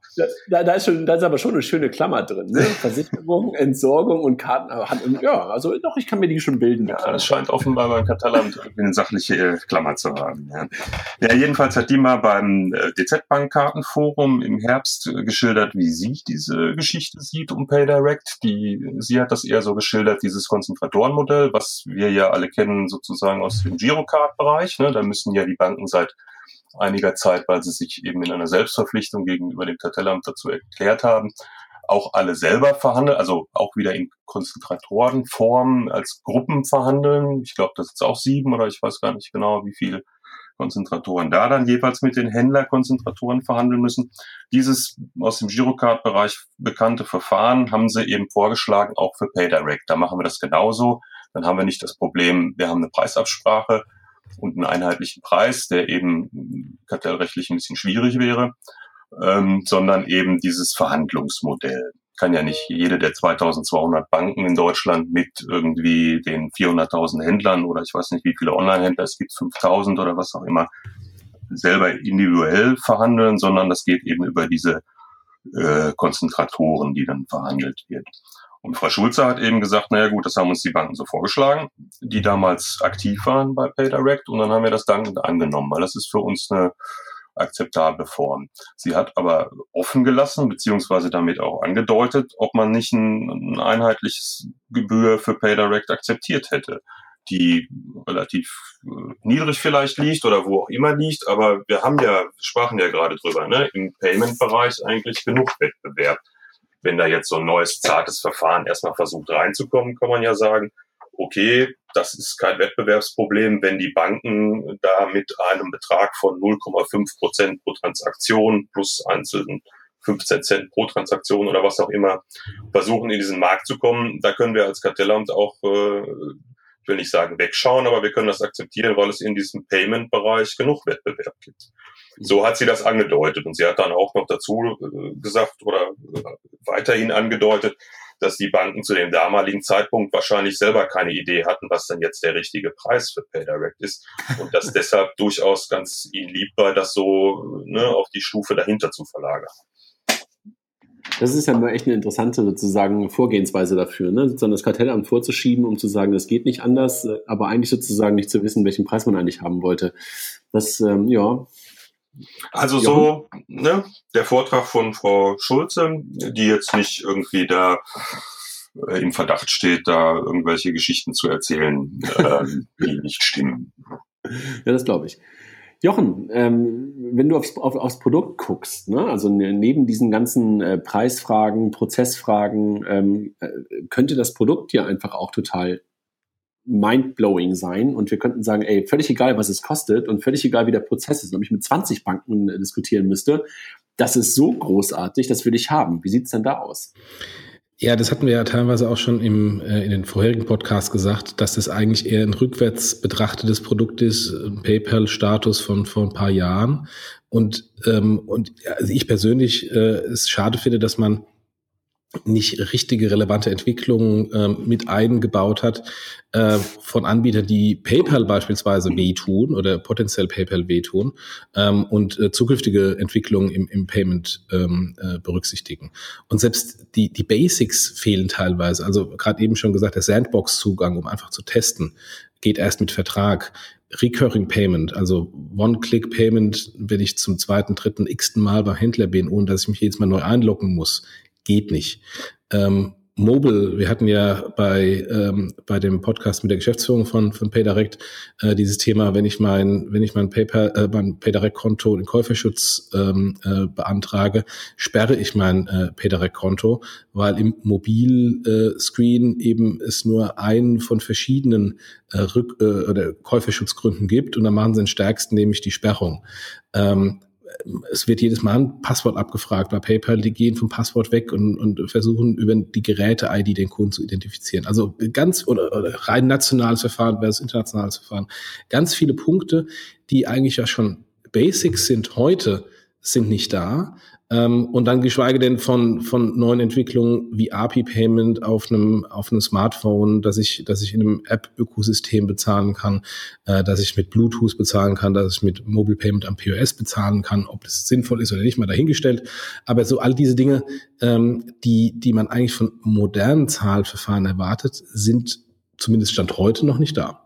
Da, da, ist schon, da ist aber schon eine schöne Klammer drin. Ne? Versicherung, Entsorgung und Karten. Ja, also doch, ich kann mir die schon bilden. Ja, das scheint offenbar beim Katalamt eine sachliche äh, Klammer zu haben. Ja. ja, jedenfalls hat die mal beim äh, DZ Bank Kartenforum im Herbst äh, geschildert, wie sie diese Geschichte sieht um PayDirect. Die, sie hat das eher so geschildert, dieses Konzentratorenmodell, was wir ja alle kennen sozusagen aus dem Girocard-Bereich. Ne? Da müssen ja die Banken seit einiger Zeit, weil sie sich eben in einer Selbstverpflichtung gegenüber dem Kartellamt dazu erklärt haben, auch alle selber verhandeln, also auch wieder in Konzentratorenform als Gruppen verhandeln. Ich glaube, das ist auch sieben oder ich weiß gar nicht genau, wie viel Konzentratoren da dann jeweils mit den Händlerkonzentratoren verhandeln müssen. Dieses aus dem Girocard-Bereich bekannte Verfahren haben sie eben vorgeschlagen, auch für PayDirect. Da machen wir das genauso. Dann haben wir nicht das Problem, wir haben eine Preisabsprache und einen einheitlichen Preis, der eben kartellrechtlich ein bisschen schwierig wäre, ähm, sondern eben dieses Verhandlungsmodell kann ja nicht jede der 2200 Banken in Deutschland mit irgendwie den 400.000 Händlern oder ich weiß nicht, wie viele Online-Händler es gibt, 5000 oder was auch immer, selber individuell verhandeln, sondern das geht eben über diese äh, Konzentratoren, die dann verhandelt wird. Und Frau Schulze hat eben gesagt, naja gut, das haben uns die Banken so vorgeschlagen, die damals aktiv waren bei PayDirect und dann haben wir das dankend angenommen, weil das ist für uns eine akzeptable Form. Sie hat aber offen gelassen, beziehungsweise damit auch angedeutet, ob man nicht ein, ein einheitliches Gebühr für PayDirect akzeptiert hätte die relativ äh, niedrig vielleicht liegt oder wo auch immer liegt, aber wir haben ja, sprachen ja gerade drüber, ne, im Payment-Bereich eigentlich genug Wettbewerb. Wenn da jetzt so ein neues zartes Verfahren erstmal versucht reinzukommen, kann man ja sagen, okay, das ist kein Wettbewerbsproblem, wenn die Banken da mit einem Betrag von 0,5 Prozent pro Transaktion plus einzelnen 15 Cent pro Transaktion oder was auch immer versuchen, in diesen Markt zu kommen. Da können wir als Kartellamt auch, äh, ich will nicht sagen wegschauen, aber wir können das akzeptieren, weil es in diesem Payment-Bereich genug Wettbewerb gibt. So hat sie das angedeutet und sie hat dann auch noch dazu äh, gesagt oder äh, weiterhin angedeutet, dass die Banken zu dem damaligen Zeitpunkt wahrscheinlich selber keine Idee hatten, was denn jetzt der richtige Preis für PayDirect ist und dass deshalb durchaus ganz ihnen lieb war, das so ne, auf die Stufe dahinter zu verlagern. Das ist ja mal echt eine interessante sozusagen Vorgehensweise dafür, ne? sozusagen das Kartellamt vorzuschieben, um zu sagen, das geht nicht anders, aber eigentlich sozusagen nicht zu wissen, welchen Preis man eigentlich haben wollte. Das, ähm, ja, also so, ne, der Vortrag von Frau Schulze, die jetzt nicht irgendwie da äh, im Verdacht steht, da irgendwelche Geschichten zu erzählen, äh, die nicht stimmen. Ja, das glaube ich. Jochen, ähm, wenn du aufs, auf, aufs Produkt guckst, ne, also ne, neben diesen ganzen äh, Preisfragen, Prozessfragen, ähm, äh, könnte das Produkt ja einfach auch total mindblowing sein und wir könnten sagen, ey, völlig egal, was es kostet und völlig egal, wie der Prozess ist, ob ich mit 20 Banken äh, diskutieren müsste, das ist so großartig, das will ich haben. Wie sieht's denn da aus? Ja, das hatten wir ja teilweise auch schon im, äh, in den vorherigen Podcasts gesagt, dass das eigentlich eher ein rückwärts betrachtetes Produkt ist, ein PayPal-Status von vor ein paar Jahren. Und, ähm, und also ich persönlich äh, es schade finde, dass man nicht richtige relevante Entwicklungen äh, mit eingebaut hat äh, von Anbietern, die PayPal beispielsweise wehtun oder potenziell PayPal wehtun ähm, und äh, zukünftige Entwicklungen im, im Payment ähm, äh, berücksichtigen. Und selbst die, die Basics fehlen teilweise. Also gerade eben schon gesagt, der Sandbox-Zugang, um einfach zu testen, geht erst mit Vertrag. Recurring Payment, also One-Click-Payment, wenn ich zum zweiten, dritten, x-ten Mal beim Händler bin, ohne dass ich mich jedes Mal neu einloggen muss, geht nicht. Ähm, Mobile, wir hatten ja bei, ähm, bei dem Podcast mit der Geschäftsführung von, von PayDirect äh, dieses Thema, wenn ich mein, wenn ich mein PayPal, äh, mein PayDirect-Konto in Käuferschutz ähm, äh, beantrage, sperre ich mein äh, PayDirect-Konto, weil im Mobilscreen äh, eben es nur einen von verschiedenen äh, Rück- äh, oder Käuferschutzgründen gibt und dann machen sie den stärksten, nämlich die Sperrung. Ähm, es wird jedes Mal ein Passwort abgefragt. Bei PayPal, die gehen vom Passwort weg und, und versuchen über die Geräte-ID den Kunden zu identifizieren. Also ganz oder, oder rein nationales Verfahren versus internationales Verfahren. Ganz viele Punkte, die eigentlich ja schon Basics sind heute, sind nicht da. Ähm, und dann geschweige denn von, von neuen Entwicklungen wie API-Payment auf einem, auf einem Smartphone, dass ich, dass ich in einem App-Ökosystem bezahlen kann, äh, dass ich mit Bluetooth bezahlen kann, dass ich mit Mobile Payment am POS bezahlen kann, ob das sinnvoll ist oder nicht, mal dahingestellt. Aber so all diese Dinge, ähm, die, die man eigentlich von modernen Zahlverfahren erwartet, sind zumindest Stand heute noch nicht da.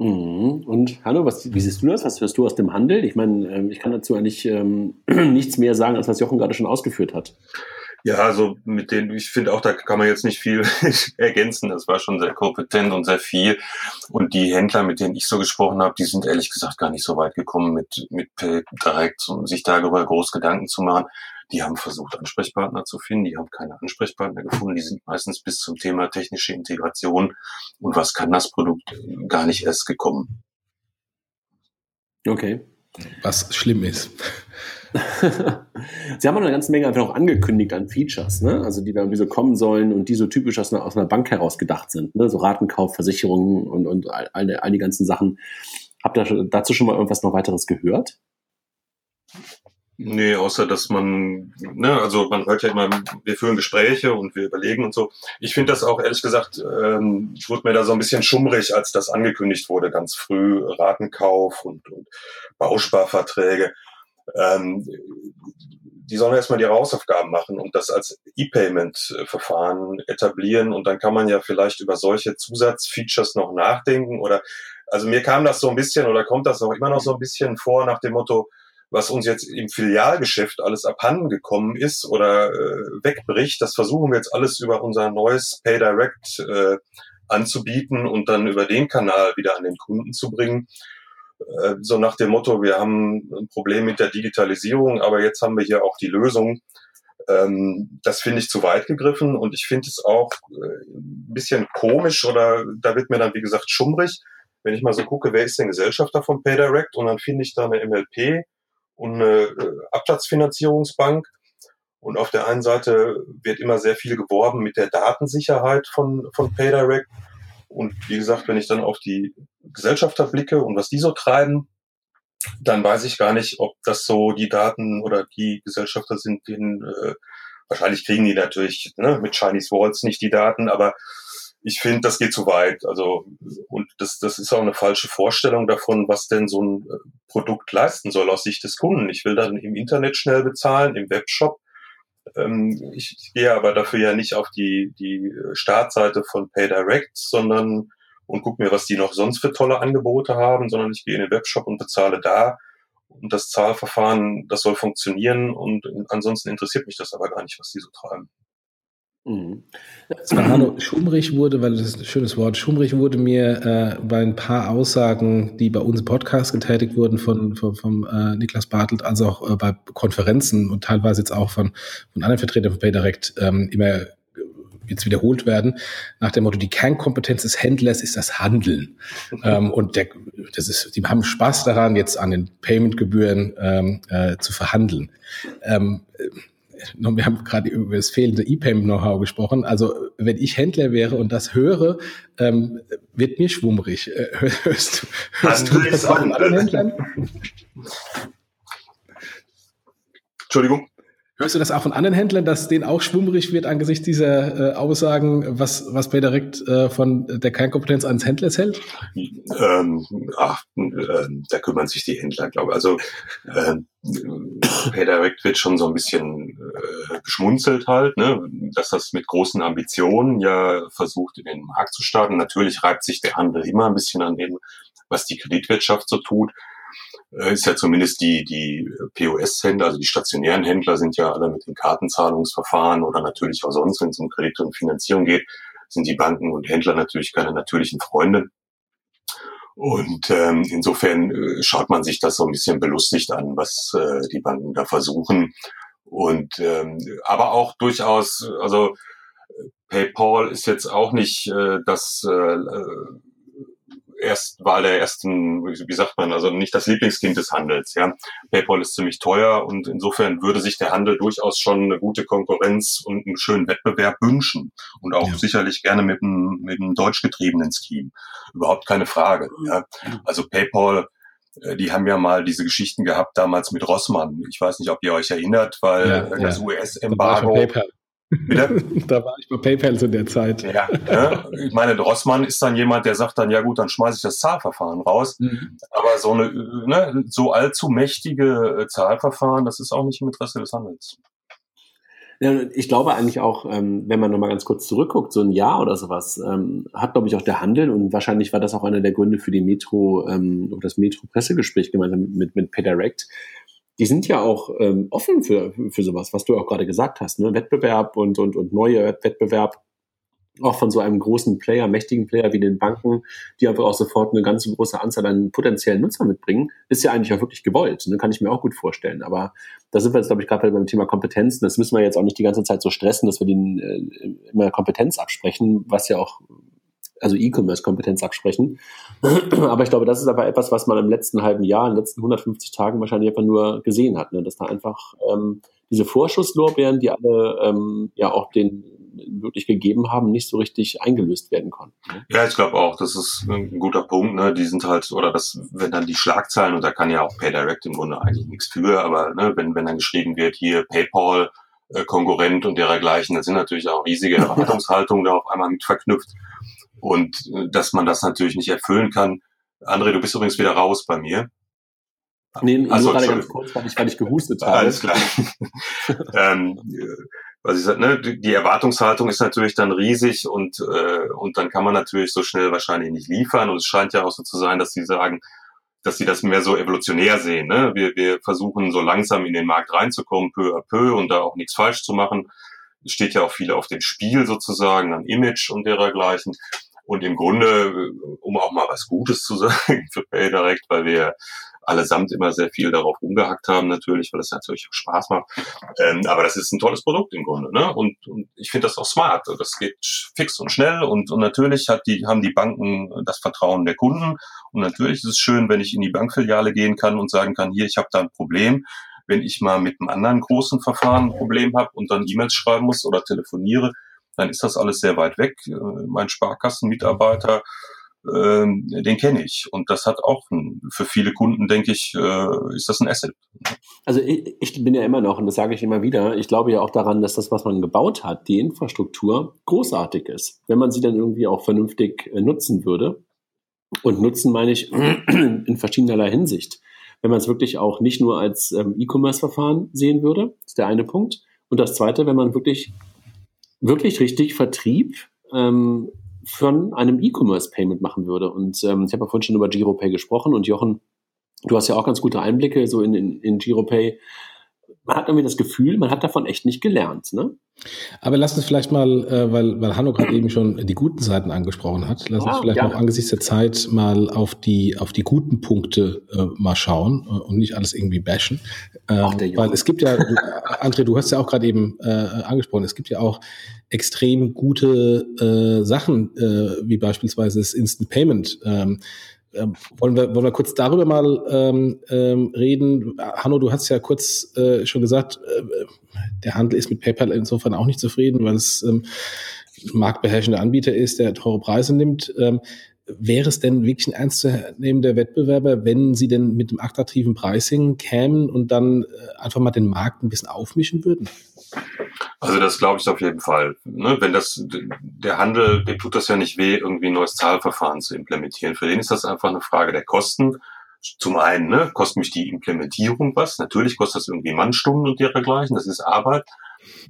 Mhm. Und Hanno, was, wie siehst du das? Was hörst du aus dem Handel? Ich meine, ähm, ich kann dazu eigentlich ähm, nichts mehr sagen, als was Jochen gerade schon ausgeführt hat. Ja, also mit denen, ich finde auch, da kann man jetzt nicht viel ergänzen. Das war schon sehr kompetent und sehr viel. Und die Händler, mit denen ich so gesprochen habe, die sind ehrlich gesagt gar nicht so weit gekommen mit, mit direkt, um sich darüber groß Gedanken zu machen. Die haben versucht, Ansprechpartner zu finden, die haben keine Ansprechpartner gefunden, die sind meistens bis zum Thema technische Integration und was kann das Produkt gar nicht erst gekommen. Okay. Was schlimm ist. Sie haben auch eine ganze Menge einfach auch angekündigt an Features, ne? also die da irgendwie so kommen sollen und die so typisch aus einer, aus einer Bank heraus gedacht sind. Ne? So Ratenkauf, Versicherungen und, und all, all die ganzen Sachen. Habt ihr dazu schon mal irgendwas noch weiteres gehört? Nee, außer dass man, ne, also man hört ja immer, wir führen Gespräche und wir überlegen und so. Ich finde das auch ehrlich gesagt, ähm, wurde mir da so ein bisschen schummrig, als das angekündigt wurde, ganz früh, Ratenkauf und, und Bausparverträge. Ähm, die sollen erstmal die Hausaufgaben machen und das als E-Payment-Verfahren etablieren und dann kann man ja vielleicht über solche Zusatzfeatures noch nachdenken oder also mir kam das so ein bisschen oder kommt das auch immer noch so ein bisschen vor nach dem Motto, was uns jetzt im Filialgeschäft alles abhanden gekommen ist oder äh, wegbricht, das versuchen wir jetzt alles über unser neues Pay Direct äh, anzubieten und dann über den Kanal wieder an den Kunden zu bringen. Äh, so nach dem Motto, wir haben ein Problem mit der Digitalisierung, aber jetzt haben wir hier auch die Lösung. Ähm, das finde ich zu weit gegriffen und ich finde es auch äh, ein bisschen komisch oder da wird mir dann, wie gesagt, schummrig, wenn ich mal so gucke, wer ist denn Gesellschafter von PayDirect und dann finde ich da eine MLP und eine äh, Absatzfinanzierungsbank. Und auf der einen Seite wird immer sehr viel geworben mit der Datensicherheit von, von PayDirect. Und wie gesagt, wenn ich dann auf die Gesellschafter blicke und was die so treiben, dann weiß ich gar nicht, ob das so die Daten oder die Gesellschafter sind, denen äh, wahrscheinlich kriegen die natürlich ne, mit Chinese Walls nicht die Daten, aber ich finde, das geht zu weit. Also und das, das ist auch eine falsche Vorstellung davon, was denn so ein äh, Produkt leisten soll aus Sicht des Kunden. Ich will dann im Internet schnell bezahlen, im Webshop ähm, ich, ich gehe aber dafür ja nicht auf die, die Startseite von PayDirect, sondern und gucke mir, was die noch sonst für tolle Angebote haben, sondern ich gehe in den Webshop und bezahle da. Und das Zahlverfahren, das soll funktionieren und ansonsten interessiert mich das aber gar nicht, was die so treiben. Mhm. Hanno, schummrig wurde, weil das ist ein schönes Wort, schummrig wurde mir äh, bei ein paar Aussagen, die bei uns im Podcast getätigt wurden von, von vom äh, Niklas Bartelt, also auch äh, bei Konferenzen und teilweise jetzt auch von, von anderen Vertretern von PayDirect ähm, immer jetzt wiederholt werden, nach dem Motto, die Kernkompetenz des Händlers ist das Handeln. ähm, und der, das ist, die haben Spaß daran, jetzt an den Paymentgebühren ähm, äh, zu verhandeln. Ähm, wir haben gerade über das fehlende E-Payment-Know-how gesprochen. Also wenn ich Händler wäre und das höre, ähm, wird mir schwummrig. Äh, hörst, hörst du das auch anderen Händlern? Entschuldigung. Hörst du das auch von anderen Händlern, dass denen auch schwummrig wird angesichts dieser äh, Aussagen, was, was direkt äh, von der Kernkompetenz eines Händlers hält? Ähm, ach, äh, da kümmern sich die Händler, glaube ich. Also äh, PayDirect wird schon so ein bisschen äh, geschmunzelt halt, ne? dass das mit großen Ambitionen ja versucht, in den Markt zu starten. Natürlich reibt sich der Handel immer ein bisschen an dem, was die Kreditwirtschaft so tut. Äh, ist ja zumindest die, die POS-Händler, also die stationären Händler sind ja alle mit den Kartenzahlungsverfahren oder natürlich auch sonst, wenn es um Kredit und Finanzierung geht, sind die Banken und Händler natürlich keine natürlichen Freunde. Und ähm, insofern äh, schaut man sich das so ein bisschen belustigt an, was äh, die Banken da versuchen. Und ähm, aber auch durchaus, also PayPal ist jetzt auch nicht äh, das äh, erst Wahl der ersten, wie sagt man, also nicht das Lieblingskind des Handels. Ja, PayPal ist ziemlich teuer und insofern würde sich der Handel durchaus schon eine gute Konkurrenz und einen schönen Wettbewerb wünschen und auch ja. sicherlich gerne mit einem, mit einem deutsch getriebenen Scheme. Überhaupt keine Frage. Ja. Also PayPal äh, die haben ja mal diese Geschichten gehabt damals mit Rossmann. Ich weiß nicht, ob ihr euch erinnert, weil ja, das ja. US-Embargo Bitte? da war ich bei PayPal zu der Zeit. Ja, ja, ich meine, Drossmann ist dann jemand, der sagt dann, ja gut, dann schmeiße ich das Zahlverfahren raus. Mhm. Aber so eine, ne, so allzu mächtige äh, Zahlverfahren, das ist auch nicht im Interesse des Handels. Ja, ich glaube eigentlich auch, ähm, wenn man nochmal ganz kurz zurückguckt, so ein Jahr oder sowas, ähm, hat, glaube ich, auch der Handel und wahrscheinlich war das auch einer der Gründe für die Metro, ähm, das Metro-Pressegespräch gemeinsam mit, mit PayDirect, die sind ja auch ähm, offen für, für sowas, was du auch gerade gesagt hast, ne? Wettbewerb und, und, und neue Wettbewerb auch von so einem großen Player, mächtigen Player wie den Banken, die einfach auch sofort eine ganz große Anzahl an potenziellen Nutzern mitbringen, ist ja eigentlich auch wirklich gewollt. Ne? Kann ich mir auch gut vorstellen. Aber da sind wir jetzt, glaube ich, gerade beim Thema Kompetenzen. Das müssen wir jetzt auch nicht die ganze Zeit so stressen, dass wir denen äh, immer Kompetenz absprechen, was ja auch also E-Commerce-Kompetenz absprechen. aber ich glaube, das ist aber etwas, was man im letzten halben Jahr, in den letzten 150 Tagen wahrscheinlich einfach nur gesehen hat, ne? dass da einfach ähm, diese Vorschusslorbeeren, die alle ähm, ja auch den wirklich gegeben haben, nicht so richtig eingelöst werden konnten. Ne? Ja, ich glaube auch, das ist ein guter Punkt. Ne? Die sind halt, oder das, wenn dann die Schlagzeilen, und da kann ja auch PayDirect im Grunde eigentlich nichts für, aber ne, wenn, wenn dann geschrieben wird, hier PayPal, äh, Konkurrent und dergleichen, da sind natürlich auch riesige Erwartungshaltungen da auf einmal mit verknüpft und äh, dass man das natürlich nicht erfüllen kann. André, du bist übrigens wieder raus bei mir. Nee, nur so, gerade ganz kurz, weil ich, weil ich gehustet habe. Alles klar. ähm, was ich sage, ne, die Erwartungshaltung ist natürlich dann riesig und, äh, und dann kann man natürlich so schnell wahrscheinlich nicht liefern. Und es scheint ja auch so zu sein, dass sie sagen, dass sie das mehr so evolutionär sehen. Ne? Wir, wir versuchen so langsam in den Markt reinzukommen, peu à peu und da auch nichts falsch zu machen. Es steht ja auch viel auf dem Spiel sozusagen, an Image und dergleichen. Und im Grunde, um auch mal was Gutes zu sagen für PayDirect, weil wir allesamt immer sehr viel darauf rumgehackt haben, natürlich, weil es natürlich auch Spaß macht. Ähm, aber das ist ein tolles Produkt im Grunde. Ne? Und, und ich finde das auch smart. Das geht fix und schnell und, und natürlich hat die, haben die Banken das Vertrauen der Kunden. Und natürlich ist es schön, wenn ich in die Bankfiliale gehen kann und sagen kann, hier, ich habe da ein Problem. Wenn ich mal mit einem anderen großen Verfahren ein Problem habe und dann E-Mails schreiben muss oder telefoniere, dann ist das alles sehr weit weg. Äh, mein Sparkassenmitarbeiter ähm, den kenne ich. Und das hat auch für viele Kunden, denke ich, äh, ist das ein Asset. Also ich, ich bin ja immer noch, und das sage ich immer wieder, ich glaube ja auch daran, dass das, was man gebaut hat, die Infrastruktur, großartig ist. Wenn man sie dann irgendwie auch vernünftig äh, nutzen würde. Und nutzen meine ich in verschiedenerlei Hinsicht. Wenn man es wirklich auch nicht nur als ähm, E-Commerce-Verfahren sehen würde, ist der eine Punkt. Und das zweite, wenn man wirklich, wirklich richtig Vertrieb ähm, von einem E-Commerce-Payment machen würde. Und ähm, ich habe ja vorhin schon über GiroPay gesprochen und Jochen, du hast ja auch ganz gute Einblicke so in, in, in GiroPay. Man hat irgendwie das Gefühl, man hat davon echt nicht gelernt, ne? Aber lass uns vielleicht mal, äh, weil, weil Hanno gerade eben schon die guten Seiten angesprochen hat, lass uns ah, vielleicht noch angesichts der Zeit mal auf die, auf die guten Punkte äh, mal schauen äh, und nicht alles irgendwie bashen. Ähm, Ach, weil es gibt ja, André, du hast ja auch gerade eben äh, angesprochen, es gibt ja auch extrem gute äh, Sachen, äh, wie beispielsweise das Instant Payment. Ähm, ähm, wollen, wir, wollen wir kurz darüber mal ähm, ähm, reden? Hanno, du hast ja kurz äh, schon gesagt, äh, der Handel ist mit PayPal insofern auch nicht zufrieden, weil es ähm, marktbeherrschender Anbieter ist, der teure Preise nimmt. Ähm, wäre es denn wirklich ein ernstzunehmender Wettbewerber, wenn sie denn mit dem attraktiven Pricing kämen und dann äh, einfach mal den Markt ein bisschen aufmischen würden? Also das glaube ich auf jeden Fall. Ne? Wenn das der Handel, dem tut das ja nicht weh, irgendwie ein neues Zahlverfahren zu implementieren. Für den ist das einfach eine Frage der Kosten. Zum einen ne, kostet mich die Implementierung was. Natürlich kostet das irgendwie Mannstunden und dergleichen. Das ist Arbeit.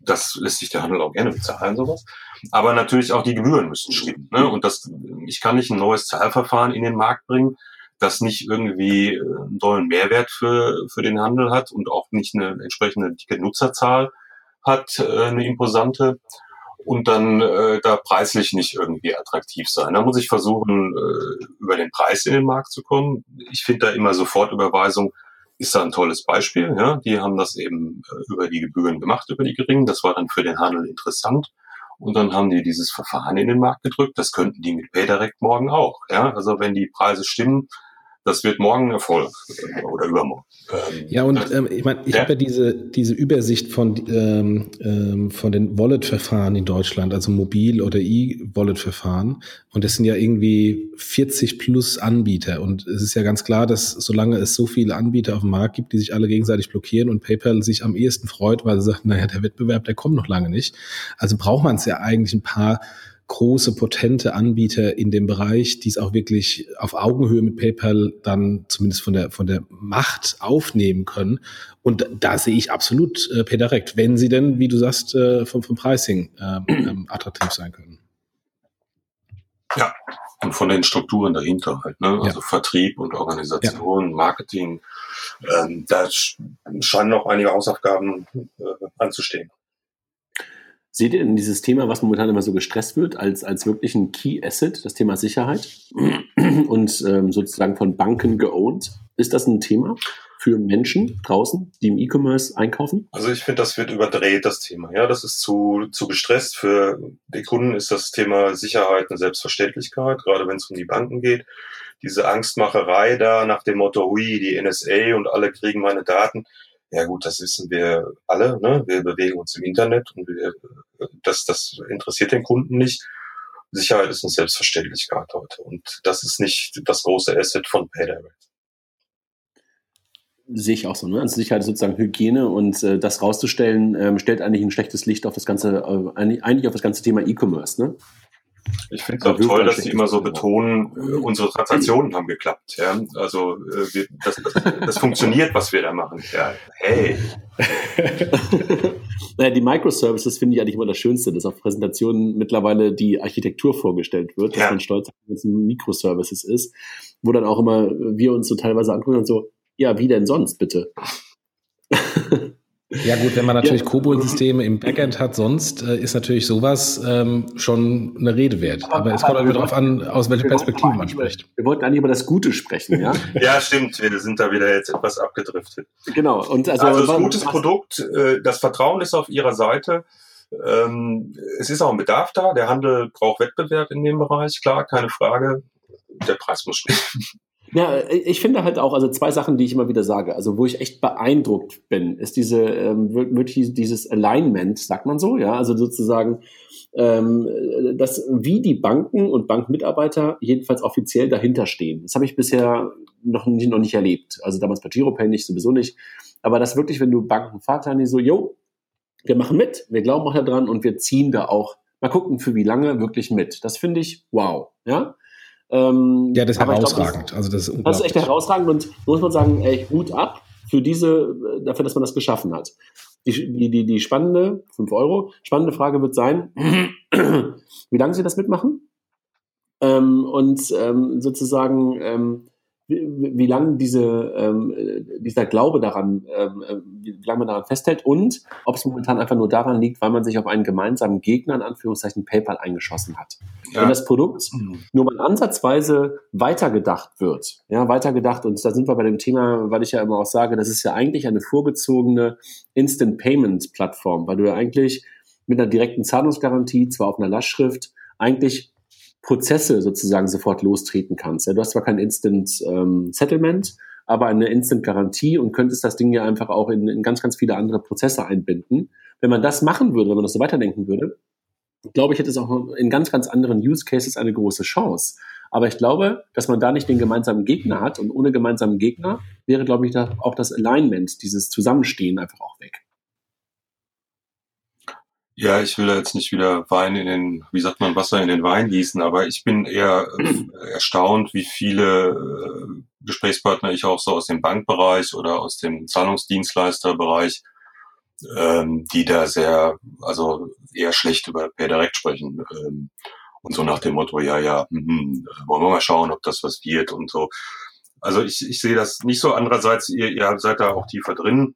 Das lässt sich der Handel auch gerne bezahlen, sowas. Aber natürlich auch die Gebühren müssen stimmen. Ne? Und das, ich kann nicht ein neues Zahlverfahren in den Markt bringen, das nicht irgendwie einen tollen Mehrwert für, für den Handel hat und auch nicht eine entsprechende dicke Nutzerzahl hat, äh, eine imposante, und dann äh, da preislich nicht irgendwie attraktiv sein. Da muss ich versuchen, äh, über den Preis in den Markt zu kommen. Ich finde da immer Sofortüberweisung ist da ein tolles Beispiel. Ja? Die haben das eben äh, über die Gebühren gemacht, über die geringen. Das war dann für den Handel interessant. Und dann haben die dieses Verfahren in den Markt gedrückt. Das könnten die mit PayDirect morgen auch. Ja? Also wenn die Preise stimmen, das wird morgen ein Erfolg oder übermorgen. Ähm, ja, und ähm, ich meine, ich ja. habe ja diese, diese Übersicht von, ähm, ähm, von den Wallet-Verfahren in Deutschland, also Mobil- oder E-Wallet-Verfahren. Und das sind ja irgendwie 40 plus Anbieter. Und es ist ja ganz klar, dass solange es so viele Anbieter auf dem Markt gibt, die sich alle gegenseitig blockieren und PayPal sich am ehesten freut, weil sie sagt, naja, der Wettbewerb, der kommt noch lange nicht. Also braucht man es ja eigentlich ein paar große, potente Anbieter in dem Bereich, die es auch wirklich auf Augenhöhe mit PayPal dann zumindest von der, von der Macht aufnehmen können. Und da sehe ich absolut äh, PayDirect, wenn sie denn, wie du sagst, äh, vom, vom Pricing ähm, ähm, attraktiv sein können. Ja, und von den Strukturen dahinter halt, ne? Also ja. Vertrieb und Organisation, ja. Marketing, ähm, da scheinen noch einige Hausaufgaben äh, anzustehen. Seht ihr denn dieses Thema, was momentan immer so gestresst wird, als, als wirklich ein Key Asset, das Thema Sicherheit und ähm, sozusagen von Banken geowned? Ist das ein Thema für Menschen draußen, die im E-Commerce einkaufen? Also ich finde, das wird überdreht, das Thema. Ja, das ist zu, zu gestresst. Für die Kunden ist das Thema Sicherheit eine Selbstverständlichkeit, gerade wenn es um die Banken geht. Diese Angstmacherei da nach dem Motto, hui, die NSA und alle kriegen meine Daten ja gut, das wissen wir alle. Ne? Wir bewegen uns im Internet und wir, das, das interessiert den Kunden nicht. Sicherheit ist eine Selbstverständlichkeit heute. Und das ist nicht das große Asset von PayDirect. Sehe ich auch so. Ne? Also Sicherheit ist sozusagen Hygiene und äh, das rauszustellen, ähm, stellt eigentlich ein schlechtes Licht auf das ganze, äh, eigentlich auf das ganze Thema E-Commerce. Ne? Ich finde es auch toll, dass Sie immer so betonen, äh, unsere Transaktionen haben geklappt. Ja? Also äh, wir, das, das, das funktioniert, was wir da machen. Ja, hey. naja, die Microservices finde ich eigentlich immer das Schönste, dass auf Präsentationen mittlerweile die Architektur vorgestellt wird, dass ja. man stolz auf die ganzen Microservices ist, wo dann auch immer wir uns so teilweise angucken und so, ja, wie denn sonst bitte? Ja gut, wenn man natürlich ja. COBOL-Systeme im Backend hat, sonst äh, ist natürlich sowas ähm, schon eine Rede wert. Aber, aber es kommt immer darauf an, aus welcher Perspektive man spricht. Wir wollten eigentlich über das Gute sprechen, ja? ja, stimmt. Wir sind da wieder jetzt etwas abgedriftet. Genau. Und also, also das gutes Produkt, äh, das Vertrauen ist auf Ihrer Seite. Ähm, es ist auch ein Bedarf da. Der Handel braucht Wettbewerb in dem Bereich, klar, keine Frage. Der Preis muss stimmen. Ja, ich finde halt auch, also zwei Sachen, die ich immer wieder sage, also wo ich echt beeindruckt bin, ist diese ähm, wirklich dieses Alignment, sagt man so, ja, also sozusagen, ähm, dass wie die Banken und Bankmitarbeiter jedenfalls offiziell dahinter stehen. Das habe ich bisher noch nicht, noch nicht erlebt. Also damals bei GiroPay nicht, sowieso nicht. Aber das wirklich, wenn du Banken fragst, die so, jo, wir machen mit, wir glauben auch daran und wir ziehen da auch, mal gucken, für wie lange wirklich mit. Das finde ich wow, ja. Ähm, ja, das ist herausragend. Glaub, das, also das, ist das ist echt herausragend und muss man sagen, ey, Hut ab für diese, dafür, dass man das geschaffen hat. Die, die, die, die spannende, 5 Euro, spannende Frage wird sein, wie lange Sie das mitmachen? Ähm, und ähm, sozusagen, ähm, wie, wie lange diese, ähm, dieser Glaube daran, ähm, äh, wie lange man daran festhält und ob es momentan einfach nur daran liegt, weil man sich auf einen gemeinsamen Gegner, in Anführungszeichen PayPal, eingeschossen hat. Ja. Wenn das Produkt mhm. nur mal ansatzweise weitergedacht wird, ja, weitergedacht, und da sind wir bei dem Thema, weil ich ja immer auch sage, das ist ja eigentlich eine vorgezogene Instant Payment Plattform, weil du ja eigentlich mit einer direkten Zahlungsgarantie, zwar auf einer Lastschrift, eigentlich Prozesse sozusagen sofort lostreten kannst. Ja, du hast zwar kein Instant ähm, Settlement, aber eine Instant Garantie und könntest das Ding ja einfach auch in, in ganz, ganz viele andere Prozesse einbinden. Wenn man das machen würde, wenn man das so weiterdenken würde, glaube ich, hätte es auch in ganz, ganz anderen Use Cases eine große Chance. Aber ich glaube, dass man da nicht den gemeinsamen Gegner hat und ohne gemeinsamen Gegner wäre, glaube ich, auch das Alignment, dieses Zusammenstehen einfach auch weg. Ja, ich will da jetzt nicht wieder Wein in den, wie sagt man, Wasser in den Wein gießen, aber ich bin eher äh, erstaunt, wie viele äh, Gesprächspartner ich auch so aus dem Bankbereich oder aus dem Zahlungsdienstleisterbereich, ähm, die da sehr, also eher schlecht über per direkt sprechen. Ähm, und so nach dem Motto, ja, ja, mh, wollen wir mal schauen, ob das was wird und so. Also ich, ich sehe das nicht so. Andererseits, ihr, ihr seid da auch tiefer drin.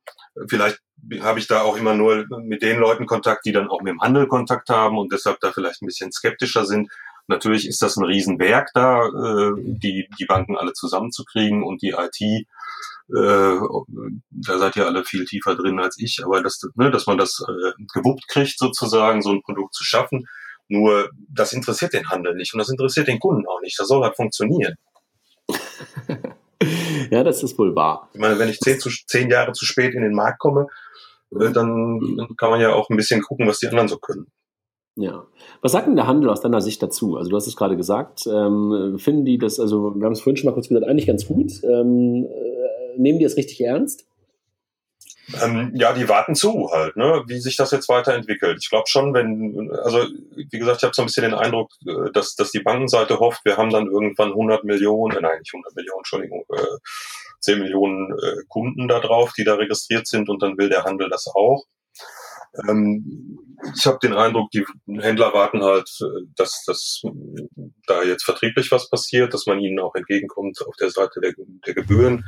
Vielleicht habe ich da auch immer nur mit den Leuten Kontakt, die dann auch mit dem Handel Kontakt haben und deshalb da vielleicht ein bisschen skeptischer sind. Natürlich ist das ein Riesenwerk da, äh, die, die Banken alle zusammenzukriegen und die IT, äh, da seid ihr alle viel tiefer drin als ich, aber dass, ne, dass man das äh, gewuppt kriegt, sozusagen, so ein Produkt zu schaffen. Nur das interessiert den Handel nicht und das interessiert den Kunden auch nicht. Das soll halt funktionieren. ja, das ist wohl wahr. Ich meine, wenn ich zehn, zu, zehn Jahre zu spät in den Markt komme, äh, dann, dann kann man ja auch ein bisschen gucken, was die anderen so können. Ja. Was sagt denn der Handel aus deiner Sicht dazu? Also du hast es gerade gesagt, ähm, finden die das, also wir haben es vorhin schon mal kurz gesagt, eigentlich ganz gut. Ähm, äh, nehmen die es richtig ernst? Ähm, ja, die warten zu halt, ne, wie sich das jetzt weiterentwickelt. Ich glaube schon, wenn, also wie gesagt, ich habe so ein bisschen den Eindruck, äh, dass, dass die Bankenseite hofft, wir haben dann irgendwann 100 Millionen, äh, nein, nicht 100 Millionen, Entschuldigung, äh, 10 Millionen äh, Kunden da drauf, die da registriert sind und dann will der Handel das auch. Ähm, ich habe den Eindruck, die Händler warten halt, äh, dass, dass da jetzt vertrieblich was passiert, dass man ihnen auch entgegenkommt auf der Seite der, der Gebühren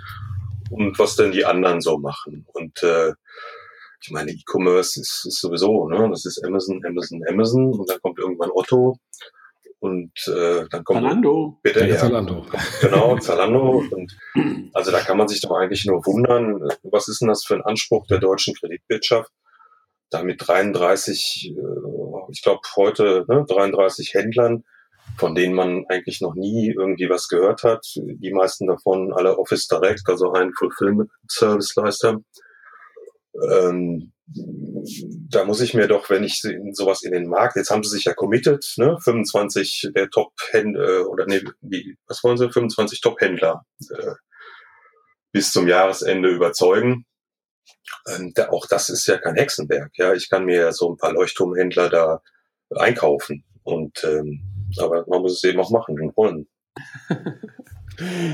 und was denn die anderen so machen. Und äh, ich meine, E-Commerce ist, ist sowieso, ne? Das ist Amazon, Amazon, Amazon und dann kommt irgendwann Otto und äh, dann kommt Zalando. Bitte, ja, Zalando. Genau, Zalando. Und also da kann man sich doch eigentlich nur wundern, was ist denn das für ein Anspruch der deutschen Kreditwirtschaft? Da mit 33, äh, ich glaube heute ne, 33 Händlern von denen man eigentlich noch nie irgendwie was gehört hat. Die meisten davon alle Office Direct, also ein Fulfillment Service Leister. Ähm, da muss ich mir doch, wenn ich sowas in den Markt, jetzt haben sie sich ja committed, ne, 25 der Top-Händler, äh, oder nee, wie, was wollen sie, 25 Top-Händler äh, bis zum Jahresende überzeugen. Ähm, da, auch das ist ja kein Hexenwerk, ja. Ich kann mir so ein paar Leuchtturmhändler da einkaufen und ähm, aber man muss es eben auch machen und wollen.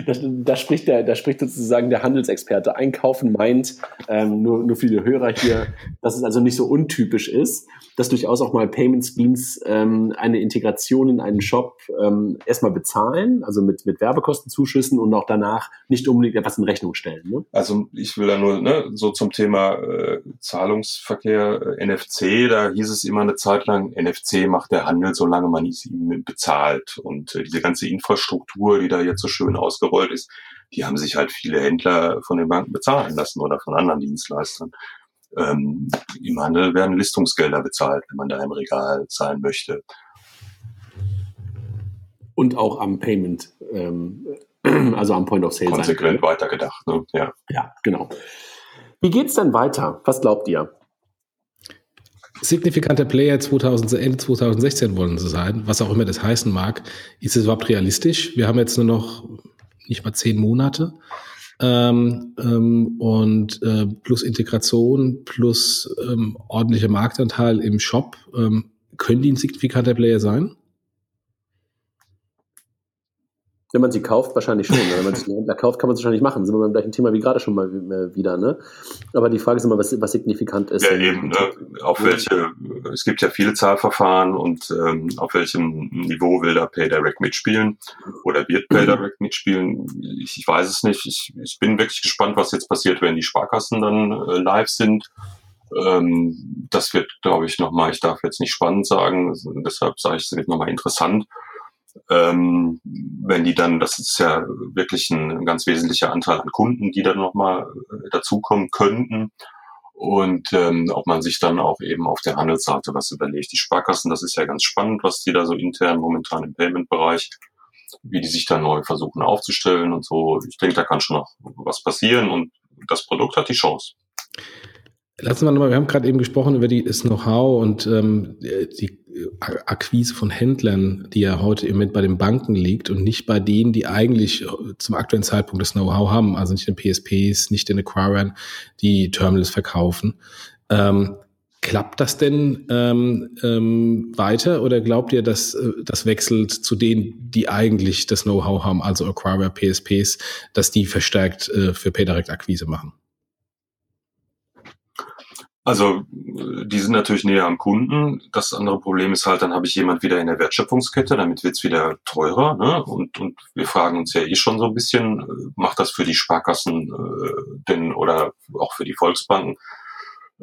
Da, spricht der, da spricht sozusagen der Handelsexperte. Einkaufen meint, ähm, nur, nur für Hörer hier, dass es also nicht so untypisch ist, dass durchaus auch mal Payment Schemes ähm, eine Integration in einen Shop ähm, erstmal bezahlen, also mit, mit Werbekostenzuschüssen und auch danach nicht unbedingt etwas in Rechnung stellen. Ne? Also ich will da nur ne, so zum Thema äh, Zahlungsverkehr äh, NFC, da hieß es immer eine Zeit lang, NFC macht der Handel, solange man es bezahlt. Und äh, diese ganze Infrastruktur, die da jetzt so schön ausgerollt ist, die haben sich halt viele Händler von den Banken bezahlen lassen oder von anderen Dienstleistern ähm, im Handel werden Listungsgelder bezahlt, wenn man da im Regal zahlen möchte. Und auch am Payment, ähm, also am Point of Sale. Konsequent weitergedacht, ne? ja. Ja, genau. Wie geht's denn weiter? Was glaubt ihr? Signifikanter Player 2000, Ende 2016 wollen sie sein, was auch immer das heißen mag. Ist es überhaupt realistisch? Wir haben jetzt nur noch nicht mal zehn Monate. Ähm, ähm, und äh, plus Integration, plus ähm, ordentlicher Marktanteil im Shop, ähm, können die ein signifikanter Player sein? Wenn man sie kauft, wahrscheinlich schon. Wenn man sich einen Händler kauft, kann man es wahrscheinlich machen. Sind wir beim gleichen Thema wie gerade schon mal äh, wieder. Ne? Aber die Frage ist immer, was, was signifikant ist. Ja, eben. Ne? Auf welche, es gibt ja viele Zahlverfahren und ähm, auf welchem Niveau will da PayDirect mitspielen oder wird PayDirect mitspielen? Ich, ich weiß es nicht. Ich, ich bin wirklich gespannt, was jetzt passiert, wenn die Sparkassen dann äh, live sind. Ähm, das wird, glaube ich, nochmal, ich darf jetzt nicht spannend sagen, deshalb sage ich, es wird nochmal interessant ähm, wenn die dann, das ist ja wirklich ein ganz wesentlicher Anteil an Kunden, die dann nochmal äh, dazukommen könnten. Und ähm, ob man sich dann auch eben auf der Handelsseite was überlegt. Die Sparkassen, das ist ja ganz spannend, was die da so intern momentan im Payment-Bereich, wie die sich dann neu versuchen aufzustellen und so. Ich denke, da kann schon noch was passieren und das Produkt hat die Chance. Lassen wir nochmal, wir haben gerade eben gesprochen über die, das Know-how und ähm, die Akquise von Händlern, die ja heute im Moment bei den Banken liegt und nicht bei denen, die eigentlich zum aktuellen Zeitpunkt das Know-how haben, also nicht den PSPs, nicht den Acquirern, die Terminals verkaufen. Ähm, klappt das denn ähm, ähm, weiter oder glaubt ihr, dass äh, das wechselt zu denen, die eigentlich das Know-how haben, also Acquirer, PSPs, dass die verstärkt äh, für PayDirect-Akquise machen? Also die sind natürlich näher am Kunden. Das andere Problem ist halt, dann habe ich jemand wieder in der Wertschöpfungskette, damit wird's wieder teurer. Ne? Und, und wir fragen uns ja eh schon so ein bisschen, äh, macht das für die Sparkassen äh, denn oder auch für die Volksbanken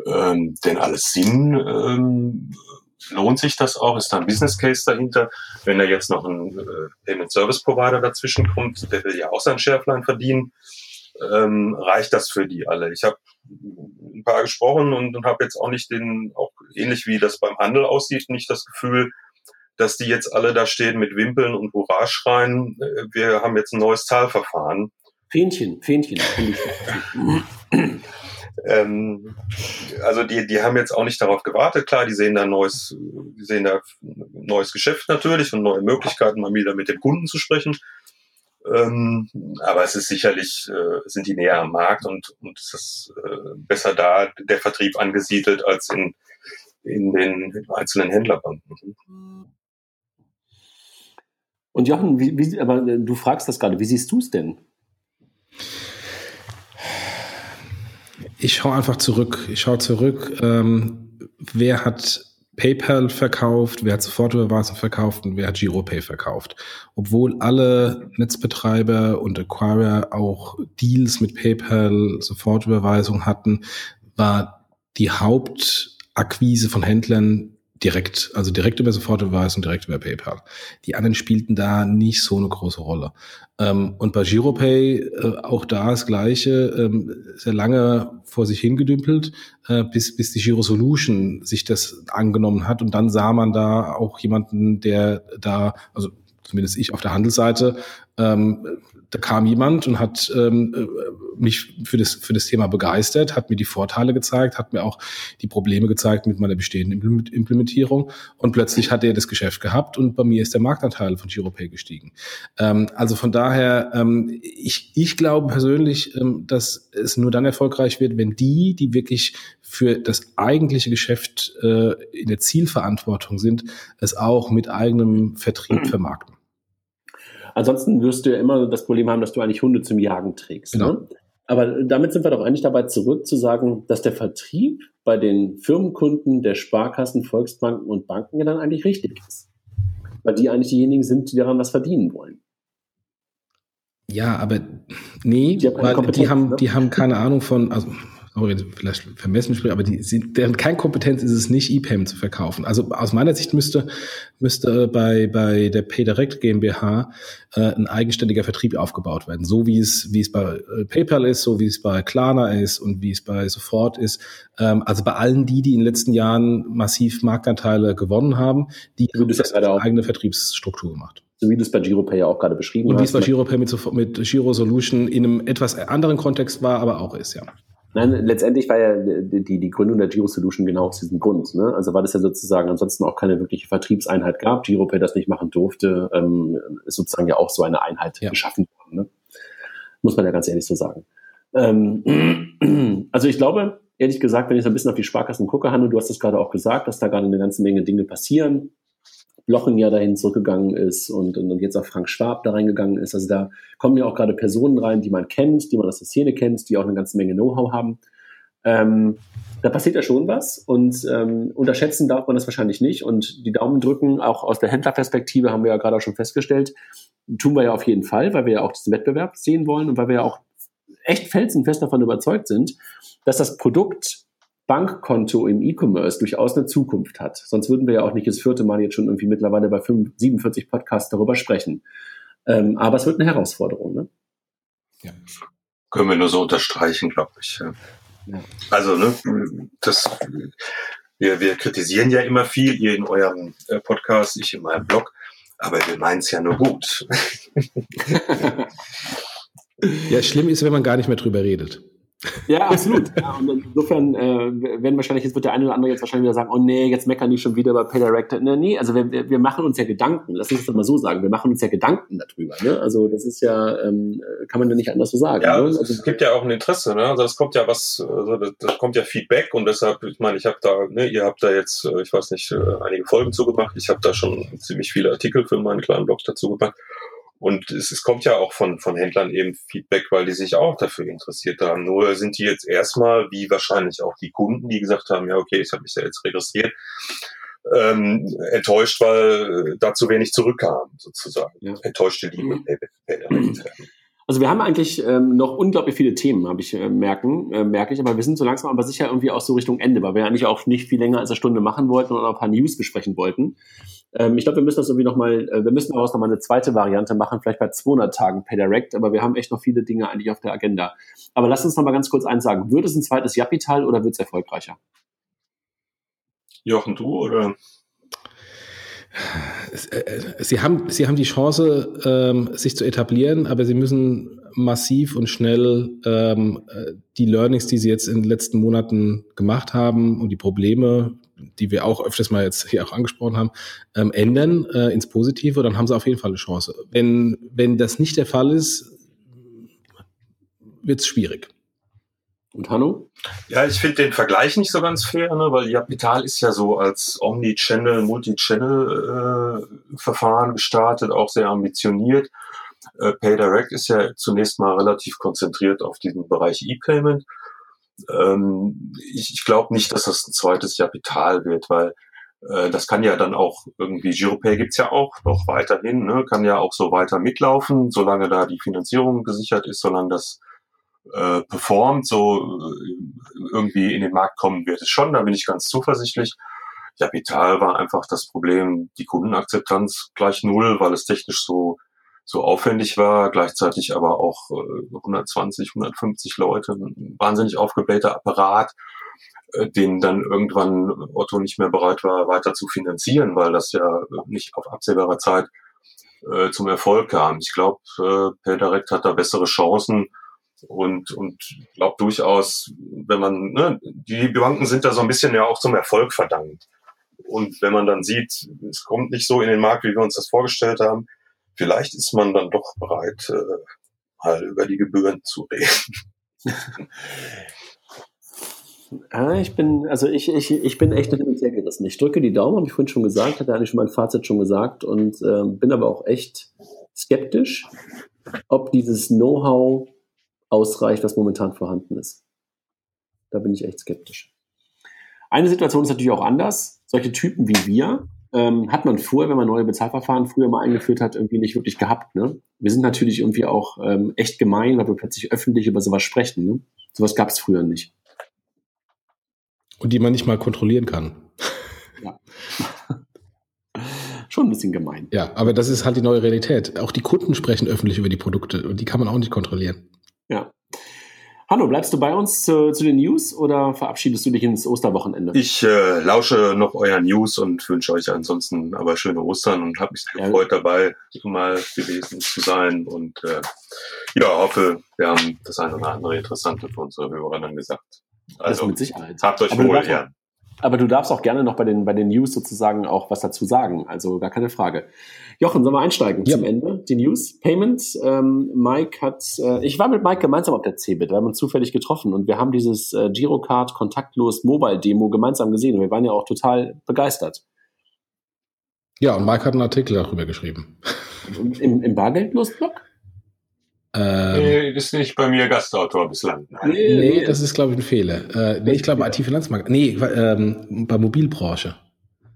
ähm, denn alles Sinn? Ähm, lohnt sich das auch? Ist da ein Business Case dahinter? Wenn da jetzt noch ein äh, Payment Service Provider dazwischen kommt, der will ja auch sein Schärflein verdienen, ähm, reicht das für die alle? Ich habe ein paar gesprochen und, und habe jetzt auch nicht den, auch ähnlich wie das beim Handel aussieht, nicht das Gefühl, dass die jetzt alle da stehen mit Wimpeln und Hurra schreien. Äh, wir haben jetzt ein neues Zahlverfahren. Fähnchen, Fähnchen. ähm, also die, die haben jetzt auch nicht darauf gewartet. Klar, die sehen da neues, die sehen da ein neues Geschäft natürlich und neue Möglichkeiten, mal wieder mit dem Kunden zu sprechen. Ähm, aber es ist sicherlich, äh, sind die näher am Markt und, und es ist äh, besser da der Vertrieb angesiedelt als in, in den einzelnen Händlerbanken. Und Jochen, wie, wie, aber äh, du fragst das gerade, wie siehst du es denn? Ich schaue einfach zurück. Ich schaue zurück. Ähm, wer hat PayPal verkauft, wer hat Sofortüberweisung verkauft und wer hat GiroPay verkauft. Obwohl alle Netzbetreiber und Acquirer auch Deals mit PayPal, Sofortüberweisung hatten, war die Hauptakquise von Händlern direkt, also direkt über Sofortüberweisung, direkt über PayPal. Die anderen spielten da nicht so eine große Rolle. Ähm, und bei Giropay äh, auch da das Gleiche, ähm, sehr lange vor sich hingedümpelt, äh, bis, bis die Giro Solution sich das angenommen hat. Und dann sah man da auch jemanden, der da, also zumindest ich auf der Handelsseite, Ähm, da kam jemand und hat ähm, äh, mich für das, für das Thema begeistert, hat mir die Vorteile gezeigt, hat mir auch die Probleme gezeigt mit meiner bestehenden Implementierung und plötzlich hat er das Geschäft gehabt und bei mir ist der Marktanteil von Giropay gestiegen. Ähm, also von daher, ähm, ich, ich glaube persönlich, ähm, dass es nur dann erfolgreich wird, wenn die, die wirklich für das eigentliche Geschäft äh, in der Zielverantwortung sind, es auch mit eigenem Vertrieb vermarkten. Ansonsten wirst du ja immer das Problem haben, dass du eigentlich Hunde zum Jagen trägst. Genau. Ne? Aber damit sind wir doch eigentlich dabei zurück zu sagen, dass der Vertrieb bei den Firmenkunden der Sparkassen, Volksbanken und Banken ja dann eigentlich richtig ist. Weil die eigentlich diejenigen sind, die daran was verdienen wollen. Ja, aber nee, die haben, die haben, ne? die haben keine Ahnung von, also vielleicht vermessen spielen, aber die sind, deren Kernkompetenz ist es nicht, E-Payment zu verkaufen. Also aus meiner Sicht müsste, müsste bei, bei der PayDirect GmbH äh, ein eigenständiger Vertrieb aufgebaut werden. So wie es, wie es bei äh, PayPal ist, so wie es bei Klarna ist und wie es bei Sofort ist. Ähm, also bei allen die, die in den letzten Jahren massiv Marktanteile gewonnen haben, die haben das eine eigene Vertriebsstruktur gemacht so wie du es bei GiroPay ja auch gerade beschrieben hast. Und wie es bei GiroPay mit, mit Giro Solution in einem etwas anderen Kontext war, aber auch ist, ja. Nein, letztendlich war ja die, die Gründung der Giro Solution genau aus diesem Grund. Ne? Also war das ja sozusagen ansonsten auch keine wirkliche Vertriebseinheit gab. GiroPay das nicht machen durfte, ähm, ist sozusagen ja auch so eine Einheit ja. geschaffen worden. Ne? Muss man ja ganz ehrlich so sagen. Ähm, also ich glaube, ehrlich gesagt, wenn ich so ein bisschen auf die Sparkassen gucke, Hanno, du hast es gerade auch gesagt, dass da gerade eine ganze Menge Dinge passieren. Blochen ja dahin zurückgegangen ist und, und jetzt auch Frank Schwab da reingegangen ist. Also da kommen ja auch gerade Personen rein, die man kennt, die man aus der Szene kennt, die auch eine ganze Menge Know-how haben. Ähm, da passiert ja schon was und ähm, unterschätzen darf man das wahrscheinlich nicht und die Daumen drücken, auch aus der Händlerperspektive haben wir ja gerade auch schon festgestellt, tun wir ja auf jeden Fall, weil wir ja auch diesen Wettbewerb sehen wollen und weil wir ja auch echt felsenfest davon überzeugt sind, dass das Produkt Bankkonto im E-Commerce durchaus eine Zukunft hat. Sonst würden wir ja auch nicht das vierte Mal jetzt schon irgendwie mittlerweile bei 5, 47 Podcasts darüber sprechen. Ähm, aber es wird eine Herausforderung. Ne? Ja. Können wir nur so unterstreichen, glaube ich. Ja. Also, ne, das, wir, wir kritisieren ja immer viel, ihr in eurem äh, Podcast, ich in meinem Blog, aber wir meinen es ja nur gut. ja, schlimm ist, wenn man gar nicht mehr drüber redet. Ja, absolut. ja, und insofern äh, werden wahrscheinlich, jetzt wird der eine oder andere jetzt wahrscheinlich wieder sagen, oh nee, jetzt meckern die schon wieder bei PayDirect. Nee, nee, also wir, wir machen uns ja Gedanken, lass uns das mal so sagen, wir machen uns ja Gedanken darüber. Ne? Also das ist ja, ähm, kann man ja nicht anders so sagen. Ja, ne? also, es gibt ja auch ein Interesse, ne? Also es kommt ja was, also das, das kommt ja Feedback und deshalb, ich meine, ich habe da, ne, ihr habt da jetzt, äh, ich weiß nicht, äh, einige Folgen zugemacht, ich habe da schon ziemlich viele Artikel für meinen kleinen Blog dazu gemacht. Und es, es kommt ja auch von, von Händlern eben Feedback, weil die sich auch dafür interessiert haben. Nur sind die jetzt erstmal, wie wahrscheinlich auch die Kunden, die gesagt haben, ja, okay, ich habe mich ja jetzt registriert, ähm, enttäuscht, weil da zu wenig zurückkam, sozusagen. Ja. Enttäuschte Liebe. Mhm. Also wir haben eigentlich ähm, noch unglaublich viele Themen, habe ich äh, merken, äh, merke ich, aber wir sind so langsam aber sicher irgendwie auch so Richtung Ende, weil wir eigentlich auch nicht viel länger als eine Stunde machen wollten und auch ein paar News besprechen wollten. Ähm, ich glaube, wir müssen das irgendwie nochmal, äh, wir müssen daraus nochmal eine zweite Variante machen, vielleicht bei 200 Tagen PayDirect, aber wir haben echt noch viele Dinge eigentlich auf der Agenda. Aber lass uns nochmal ganz kurz eins sagen. Wird es ein zweites Japital oder wird es erfolgreicher? Jochen, du oder? Äh, sie haben, sie haben die Chance, ähm, sich zu etablieren, aber sie müssen massiv und schnell ähm, äh, die Learnings, die sie jetzt in den letzten Monaten gemacht haben und die Probleme, die wir auch öfters mal jetzt hier auch angesprochen haben, ähm, ändern äh, ins Positive, dann haben sie auf jeden Fall eine Chance. Wenn, wenn das nicht der Fall ist, wird es schwierig. Und Hanno? Ja, ich finde den Vergleich nicht so ganz fair, ne, weil Capital ist ja so als Omni-Channel, Multi-Channel-Verfahren äh, gestartet, auch sehr ambitioniert. Äh, PayDirect ist ja zunächst mal relativ konzentriert auf diesen Bereich E-Payment. Ähm, ich ich glaube nicht, dass das ein zweites Kapital wird, weil äh, das kann ja dann auch irgendwie, Giropay gibt's ja auch noch weiterhin, ne, kann ja auch so weiter mitlaufen, solange da die Finanzierung gesichert ist, solange das äh, performt, so äh, irgendwie in den Markt kommen wird es schon, da bin ich ganz zuversichtlich. Kapital war einfach das Problem, die Kundenakzeptanz gleich null, weil es technisch so so aufwendig war, gleichzeitig aber auch äh, 120, 150 Leute, ein wahnsinnig aufgeblähter Apparat, äh, den dann irgendwann Otto nicht mehr bereit war, weiter zu finanzieren, weil das ja nicht auf absehbare Zeit äh, zum Erfolg kam. Ich glaube, äh, PayDirect hat da bessere Chancen und und glaube durchaus, wenn man ne, die Banken sind da so ein bisschen ja auch zum Erfolg verdammt. Und wenn man dann sieht, es kommt nicht so in den Markt, wie wir uns das vorgestellt haben, vielleicht ist man dann doch bereit, äh, mal über die Gebühren zu reden. Ja, ich bin, also ich, ich, ich bin echt nicht sehr gerissen. Ich drücke die Daumen, habe ich vorhin schon gesagt, hatte eigentlich schon mein Fazit schon gesagt und äh, bin aber auch echt skeptisch, ob dieses Know-how ausreicht, was momentan vorhanden ist. Da bin ich echt skeptisch. Eine Situation ist natürlich auch anders. Solche Typen wie wir ähm, hat man früher, wenn man neue Bezahlverfahren früher mal eingeführt hat, irgendwie nicht wirklich gehabt. Ne? Wir sind natürlich irgendwie auch ähm, echt gemein, weil wir plötzlich öffentlich über sowas sprechen. Ne? Sowas gab es früher nicht. Und die man nicht mal kontrollieren kann. Ja. Schon ein bisschen gemein. Ja, aber das ist halt die neue Realität. Auch die Kunden sprechen öffentlich über die Produkte und die kann man auch nicht kontrollieren. Ja. Hanno, bleibst du bei uns zu, zu, den News oder verabschiedest du dich ins Osterwochenende? Ich äh, lausche noch euren News und wünsche euch ansonsten aber schöne Ostern und habe mich sehr ja. gefreut, dabei mal gewesen zu sein. Und äh, ja, hoffe, wir haben das eine oder andere Interessante für unsere Hörer dann gesagt. Also, das mit Sicherheit. Habt euch aber wohl, ja. Aber du darfst auch gerne noch bei den, bei den News sozusagen auch was dazu sagen. Also gar keine Frage. Jochen, sollen wir einsteigen ja. zum Ende? Die News. Payments. Ähm, Mike hat, äh, ich war mit Mike gemeinsam auf der CeBIT. Wir haben uns zufällig getroffen und wir haben dieses äh, Girocard kontaktlos Mobile Demo gemeinsam gesehen und wir waren ja auch total begeistert. Ja, und Mike hat einen Artikel darüber geschrieben. Im, im Bargeldlos-Blog? Nee, ist nicht bei mir Gastautor bislang. Nein. Nee, das ist, glaube ich, ein Fehler. Äh, nee, ich glaube IT-Finanzmarkt. Nee, ähm, bei Mobilbranche.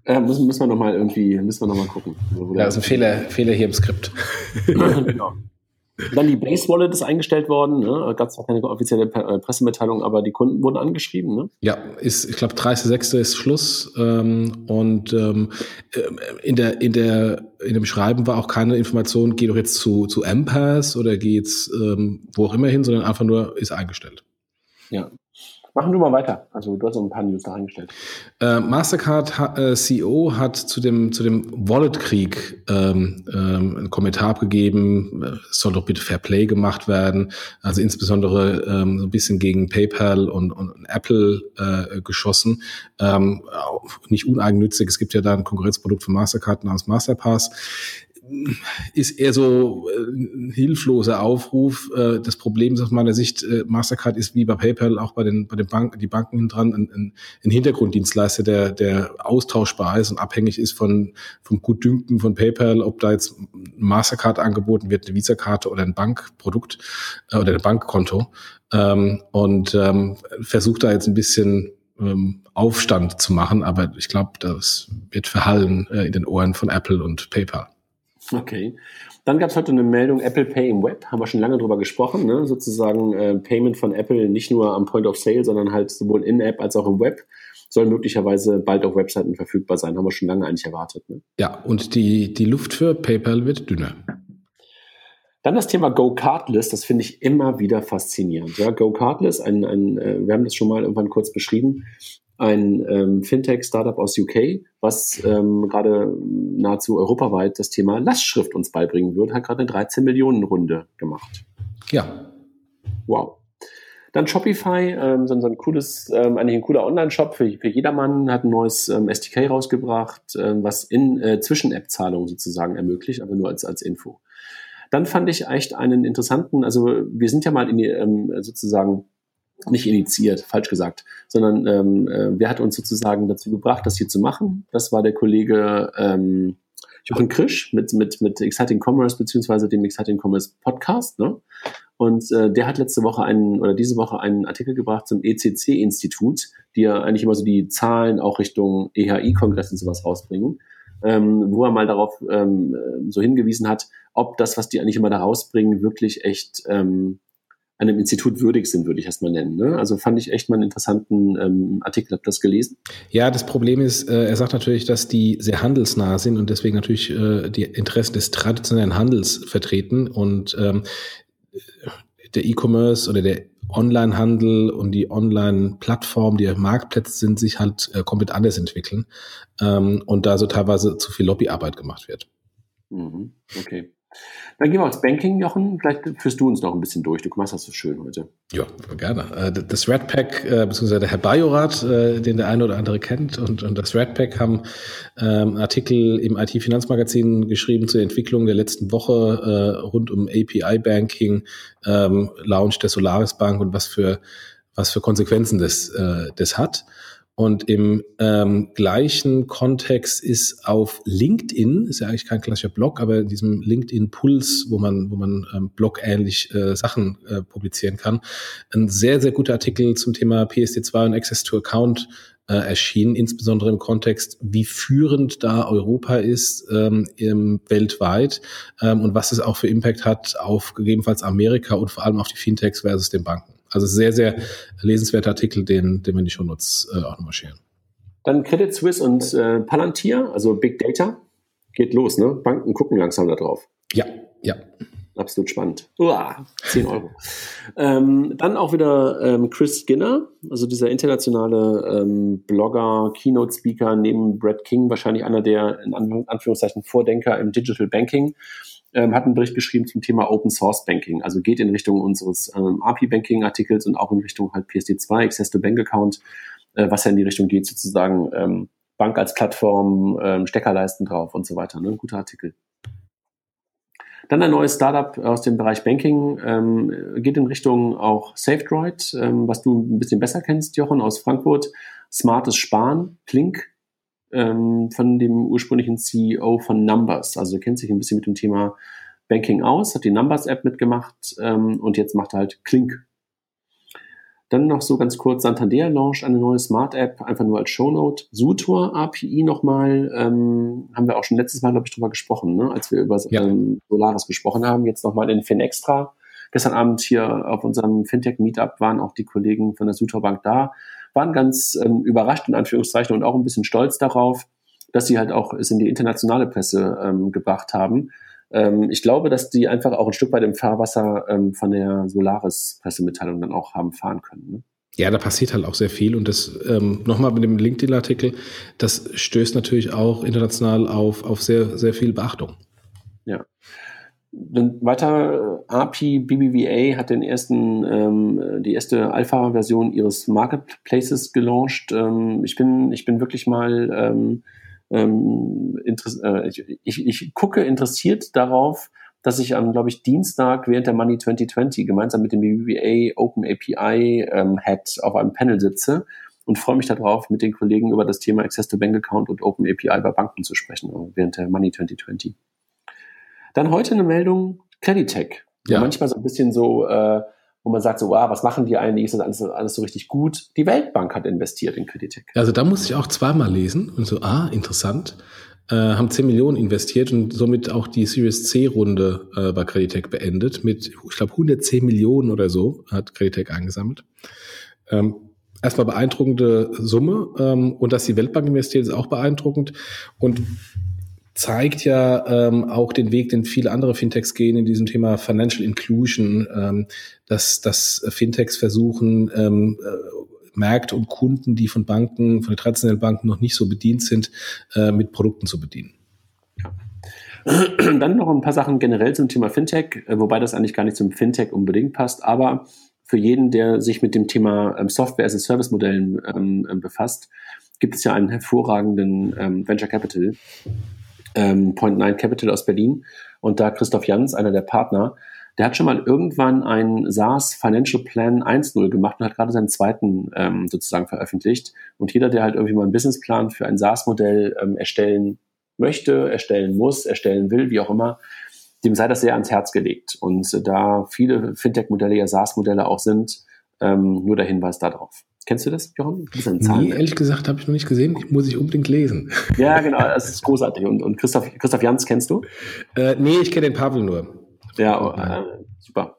Äh, müssen, müssen wir nochmal irgendwie, müssen wir noch mal gucken. Ja, das ist ein Fehler, Fehler hier im Skript. genau. Dann die Base Wallet ist eingestellt worden. Ne? Gab es zwar keine offizielle äh, Pressemitteilung, aber die Kunden wurden angeschrieben. Ne? Ja, ist, ich glaube, 30.06. ist Schluss. Ähm, und ähm, äh, in, der, in, der, in dem Schreiben war auch keine Information, geht doch jetzt zu, zu Ampass oder geht's ähm, wo auch immer hin, sondern einfach nur ist eingestellt. Ja, Machen du mal weiter. Also du hast so ein paar News da eingestellt. Äh, Mastercard ha äh, CEO hat zu dem zu dem Wallet-Krieg ähm, ähm, einen Kommentar abgegeben. Es soll doch bitte Fair Play gemacht werden. Also insbesondere ähm, so ein bisschen gegen PayPal und, und Apple äh, geschossen. Ähm, nicht uneigennützig. Es gibt ja da ein Konkurrenzprodukt von Mastercard namens Masterpass ist eher so äh, ein hilfloser Aufruf. Äh, das Problem aus meiner Sicht, äh, Mastercard ist wie bei PayPal auch bei den, bei den Banken, die Banken dran, ein, ein, Hintergrunddienstleister, der, der austauschbar ist und abhängig ist von, vom Gutdünken von PayPal, ob da jetzt Mastercard angeboten wird, eine Visa-Karte oder ein Bankprodukt oder ein Bankkonto. Ähm, und ähm, versucht da jetzt ein bisschen ähm, Aufstand zu machen, aber ich glaube, das wird verhallen in den Ohren von Apple und PayPal. Okay. Dann gab es heute eine Meldung Apple Pay im Web, haben wir schon lange drüber gesprochen, ne? sozusagen äh, Payment von Apple nicht nur am Point of Sale, sondern halt sowohl in App als auch im Web soll möglicherweise bald auf Webseiten verfügbar sein, haben wir schon lange eigentlich erwartet. Ne? Ja, und die, die Luft für PayPal wird dünner. Dann das Thema Go Cardless, das finde ich immer wieder faszinierend. Ja, Go Cardless, ein, ein, äh, wir haben das schon mal irgendwann kurz beschrieben, ein ähm, Fintech-Startup aus UK, was ähm, gerade nahezu europaweit das Thema Lastschrift uns beibringen wird, hat gerade eine 13 Millionen Runde gemacht. Ja. Wow. Dann Shopify, ähm, so, so ein cooles, ähm, eigentlich ein cooler Online-Shop für, für jedermann, hat ein neues ähm, SDK rausgebracht, ähm, was in äh, Zwischen-App-Zahlungen sozusagen ermöglicht, aber nur als, als Info. Dann fand ich echt einen interessanten, also wir sind ja mal in die, ähm, sozusagen nicht initiiert, falsch gesagt, sondern ähm, äh, wer hat uns sozusagen dazu gebracht, das hier zu machen? Das war der Kollege ähm, Jochen Krisch mit, mit, mit Exciting Commerce beziehungsweise dem Exciting Commerce Podcast. Ne? Und äh, der hat letzte Woche einen oder diese Woche einen Artikel gebracht zum ECC-Institut, die ja eigentlich immer so die Zahlen auch Richtung EHI-Kongress und sowas rausbringen, ähm, wo er mal darauf ähm, so hingewiesen hat, ob das, was die eigentlich immer da rausbringen, wirklich echt ähm, einem Institut würdig sind, würde ich erstmal nennen. Ne? Also fand ich echt mal einen interessanten ähm, Artikel. Habt ihr das gelesen? Ja, das Problem ist, äh, er sagt natürlich, dass die sehr handelsnah sind und deswegen natürlich äh, die Interessen des traditionellen Handels vertreten und ähm, der E-Commerce oder der Online-Handel und die Online-Plattformen, die Marktplätze sind, sich halt äh, komplett anders entwickeln ähm, und da so teilweise zu viel Lobbyarbeit gemacht wird. Mhm. Okay. Dann gehen wir aufs Banking, Jochen. Vielleicht führst du uns noch ein bisschen durch. Du machst das so schön heute. Ja, gerne. Äh, das Redpack, äh, beziehungsweise der Herr Bajorat, äh, den der eine oder andere kennt, und, das Redpack haben ähm, Artikel im IT-Finanzmagazin geschrieben zur Entwicklung der letzten Woche rund um API-Banking, ähm, Launch der Solaris Bank und was für, was für Konsequenzen das, das hat. Und im ähm, gleichen Kontext ist auf LinkedIn, ist ja eigentlich kein klassischer Blog, aber in diesem LinkedIn Puls, wo man, wo man ähm, blogähnlich äh, Sachen äh, publizieren kann, ein sehr, sehr guter Artikel zum Thema PSD2 und Access to Account äh, erschienen, insbesondere im Kontext, wie führend da Europa ist ähm, im, weltweit ähm, und was es auch für Impact hat auf gegebenenfalls Amerika und vor allem auf die Fintechs versus den Banken. Also sehr, sehr lesenswerter Artikel, den, den wir nicht schon nutz äh, auch nochmal scheren. Dann Credit Suisse und äh, Palantir, also Big Data, geht los, ne? Banken gucken langsam da drauf. Ja, ja. Absolut spannend. Uah, 10 Euro. ähm, dann auch wieder ähm, Chris Skinner, also dieser internationale ähm, Blogger, Keynote-Speaker, neben Brad King wahrscheinlich einer der in Anführungszeichen Vordenker im Digital Banking ähm, hat einen Bericht geschrieben zum Thema Open Source Banking, also geht in Richtung unseres ähm, API Banking Artikels und auch in Richtung halt PSD2, Access to Bank Account, äh, was ja in die Richtung geht, sozusagen ähm, Bank als Plattform, ähm, Steckerleisten drauf und so weiter. Ne? Guter Artikel. Dann ein neues Startup aus dem Bereich Banking, ähm, geht in Richtung auch SafeDroid, ähm, was du ein bisschen besser kennst, Jochen, aus Frankfurt. Smartes Sparen, Klink, ähm, von dem ursprünglichen CEO von Numbers. Also er kennt sich ein bisschen mit dem Thema Banking aus, hat die Numbers-App mitgemacht ähm, und jetzt macht er halt Klink. Dann noch so ganz kurz, Santander launcht eine neue Smart-App, einfach nur als Shownote. Sutor API nochmal, ähm, haben wir auch schon letztes Mal, glaube ich, drüber gesprochen, ne? als wir über ja. ähm, Solaris gesprochen haben. Jetzt nochmal in FinExtra. Gestern Abend hier auf unserem Fintech-Meetup waren auch die Kollegen von der Sutor Bank da waren ganz ähm, überrascht in Anführungszeichen und auch ein bisschen stolz darauf, dass sie halt auch es in die internationale Presse ähm, gebracht haben. Ähm, ich glaube, dass die einfach auch ein Stück weit im Fahrwasser ähm, von der Solaris-Pressemitteilung dann auch haben fahren können. Ne? Ja, da passiert halt auch sehr viel und das ähm, nochmal mit dem LinkedIn-Artikel, das stößt natürlich auch international auf, auf sehr, sehr viel Beachtung. Ja. Dann weiter, API BBVA hat den ersten, ähm, die erste Alpha-Version ihres Marketplaces gelauncht. Ähm, ich bin, ich bin wirklich mal, ähm, ähm, äh, ich, ich, ich gucke interessiert darauf, dass ich am, glaube ich, Dienstag während der Money 2020 gemeinsam mit dem BBVA Open API ähm, Head auf einem Panel sitze und freue mich darauf, mit den Kollegen über das Thema Access to Bank Account und Open API bei Banken zu sprechen während der Money 2020. Dann heute eine Meldung, Creditech. Ja. Manchmal so ein bisschen so, äh, wo man sagt so, wow, was machen die eigentlich? Ist das alles, alles so richtig gut? Die Weltbank hat investiert in Creditech. Also da muss ich auch zweimal lesen und so, ah, interessant. Äh, haben 10 Millionen investiert und somit auch die Series C-Runde äh, bei Creditech beendet mit, ich glaube, 110 Millionen oder so hat Creditech eingesammelt. Ähm, erstmal beeindruckende Summe ähm, und dass die Weltbank investiert, ist auch beeindruckend. Und zeigt ja ähm, auch den Weg, den viele andere Fintechs gehen in diesem Thema Financial Inclusion, ähm, dass, dass Fintechs versuchen, ähm, äh, Märkte und Kunden, die von Banken, von den traditionellen Banken noch nicht so bedient sind, äh, mit Produkten zu bedienen. Dann noch ein paar Sachen generell zum Thema Fintech, äh, wobei das eigentlich gar nicht zum Fintech unbedingt passt, aber für jeden, der sich mit dem Thema ähm, Software as a Service Modellen ähm, ähm, befasst, gibt es ja einen hervorragenden ähm, Venture Capital, ähm, Point Nine Capital aus Berlin. Und da Christoph Jans, einer der Partner, der hat schon mal irgendwann ein SaaS Financial Plan 1.0 gemacht und hat gerade seinen zweiten ähm, sozusagen veröffentlicht. Und jeder, der halt irgendwie mal einen Businessplan für ein SaaS-Modell ähm, erstellen möchte, erstellen muss, erstellen will, wie auch immer, dem sei das sehr ans Herz gelegt. Und äh, da viele Fintech-Modelle ja SaaS-Modelle auch sind, ähm, nur der Hinweis darauf. Kennst du das, Jochen? Du nee, ehrlich gesagt habe ich noch nicht gesehen. Ich muss ich unbedingt lesen. Ja, genau, das ist großartig. Und, und Christoph, Christoph Jans kennst du? Äh, nee, ich kenne den Pavel nur. Ja, oh, äh, super.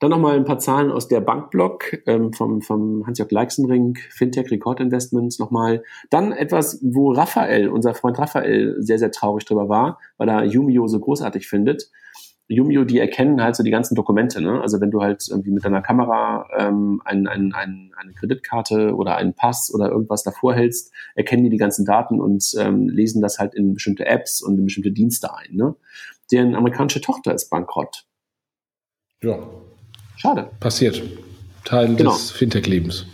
Dann nochmal ein paar Zahlen aus der Bankblock ähm, vom, vom Hans-Jörg Leixenring, Fintech Record Investments nochmal. Dann etwas, wo Raphael, unser Freund Raphael, sehr, sehr traurig drüber war, weil er Yumio so großartig findet. Yumio, die erkennen halt so die ganzen Dokumente. Ne? Also wenn du halt irgendwie mit deiner Kamera ähm, ein, ein, ein, eine Kreditkarte oder einen Pass oder irgendwas davor hältst, erkennen die die ganzen Daten und ähm, lesen das halt in bestimmte Apps und in bestimmte Dienste ein. Ne? Deren amerikanische Tochter ist bankrott. Ja. Schade. Passiert. Teil genau. des Fintech-Lebens.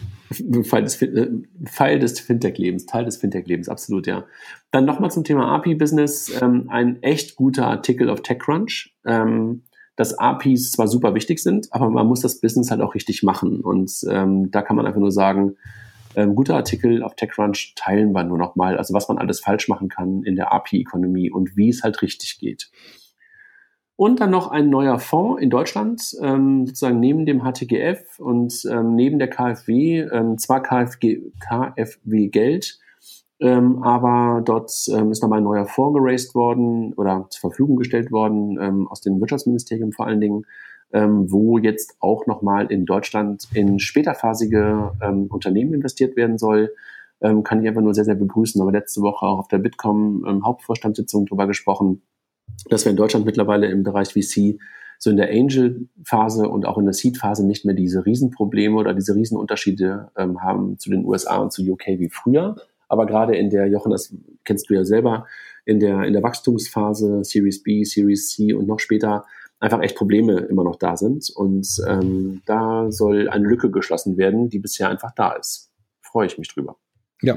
Fall des, äh, Fall des Fintech-Lebens, Teil des Fintech-Lebens, absolut, ja. Dann nochmal zum Thema API-Business. Ähm, ein echt guter Artikel auf TechCrunch, ähm, dass APIs zwar super wichtig sind, aber man muss das Business halt auch richtig machen. Und ähm, da kann man einfach nur sagen, ähm, guter Artikel auf TechCrunch teilen wir nur nochmal, also was man alles falsch machen kann in der API-Ökonomie und wie es halt richtig geht. Und dann noch ein neuer Fonds in Deutschland, ähm, sozusagen neben dem HTGF und ähm, neben der KfW, ähm, zwar KfG, KfW Geld, ähm, aber dort ähm, ist nochmal ein neuer Fonds geraced worden oder zur Verfügung gestellt worden, ähm, aus dem Wirtschaftsministerium vor allen Dingen, ähm, wo jetzt auch nochmal in Deutschland in späterphasige ähm, Unternehmen investiert werden soll. Ähm, kann ich einfach nur sehr, sehr begrüßen. Aber letzte Woche auch auf der Bitkom ähm, Hauptvorstandssitzung drüber gesprochen dass wir in Deutschland mittlerweile im Bereich VC so in der Angel-Phase und auch in der Seed-Phase nicht mehr diese Riesenprobleme oder diese Riesenunterschiede ähm, haben zu den USA und zu UK wie früher. Aber gerade in der, Jochen, das kennst du ja selber, in der, in der Wachstumsphase, Series B, Series C und noch später einfach echt Probleme immer noch da sind. Und ähm, da soll eine Lücke geschlossen werden, die bisher einfach da ist. Freue ich mich drüber. Ja,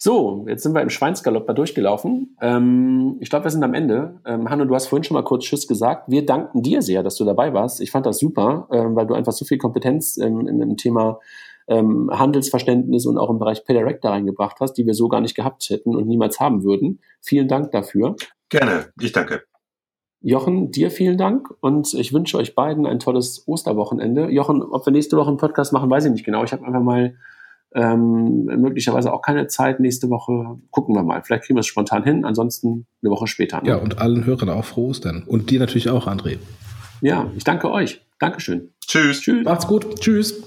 so, jetzt sind wir im Schweinsgalopp mal durchgelaufen. Ähm, ich glaube, wir sind am Ende. Ähm, Hanno, du hast vorhin schon mal kurz Tschüss gesagt. Wir danken dir sehr, dass du dabei warst. Ich fand das super, ähm, weil du einfach so viel Kompetenz ähm, im Thema ähm, Handelsverständnis und auch im Bereich PayDirect da reingebracht hast, die wir so gar nicht gehabt hätten und niemals haben würden. Vielen Dank dafür. Gerne, ich danke. Jochen, dir vielen Dank und ich wünsche euch beiden ein tolles Osterwochenende. Jochen, ob wir nächste Woche einen Podcast machen, weiß ich nicht genau. Ich habe einfach mal ähm, möglicherweise auch keine Zeit nächste Woche. Gucken wir mal. Vielleicht kriegen wir es spontan hin. Ansonsten eine Woche später. Ne? Ja, und allen Hörern auch frohes dann. Und dir natürlich auch, André. Ja, ich danke euch. Dankeschön. Tschüss. Tschüss. Macht's gut. Tschüss.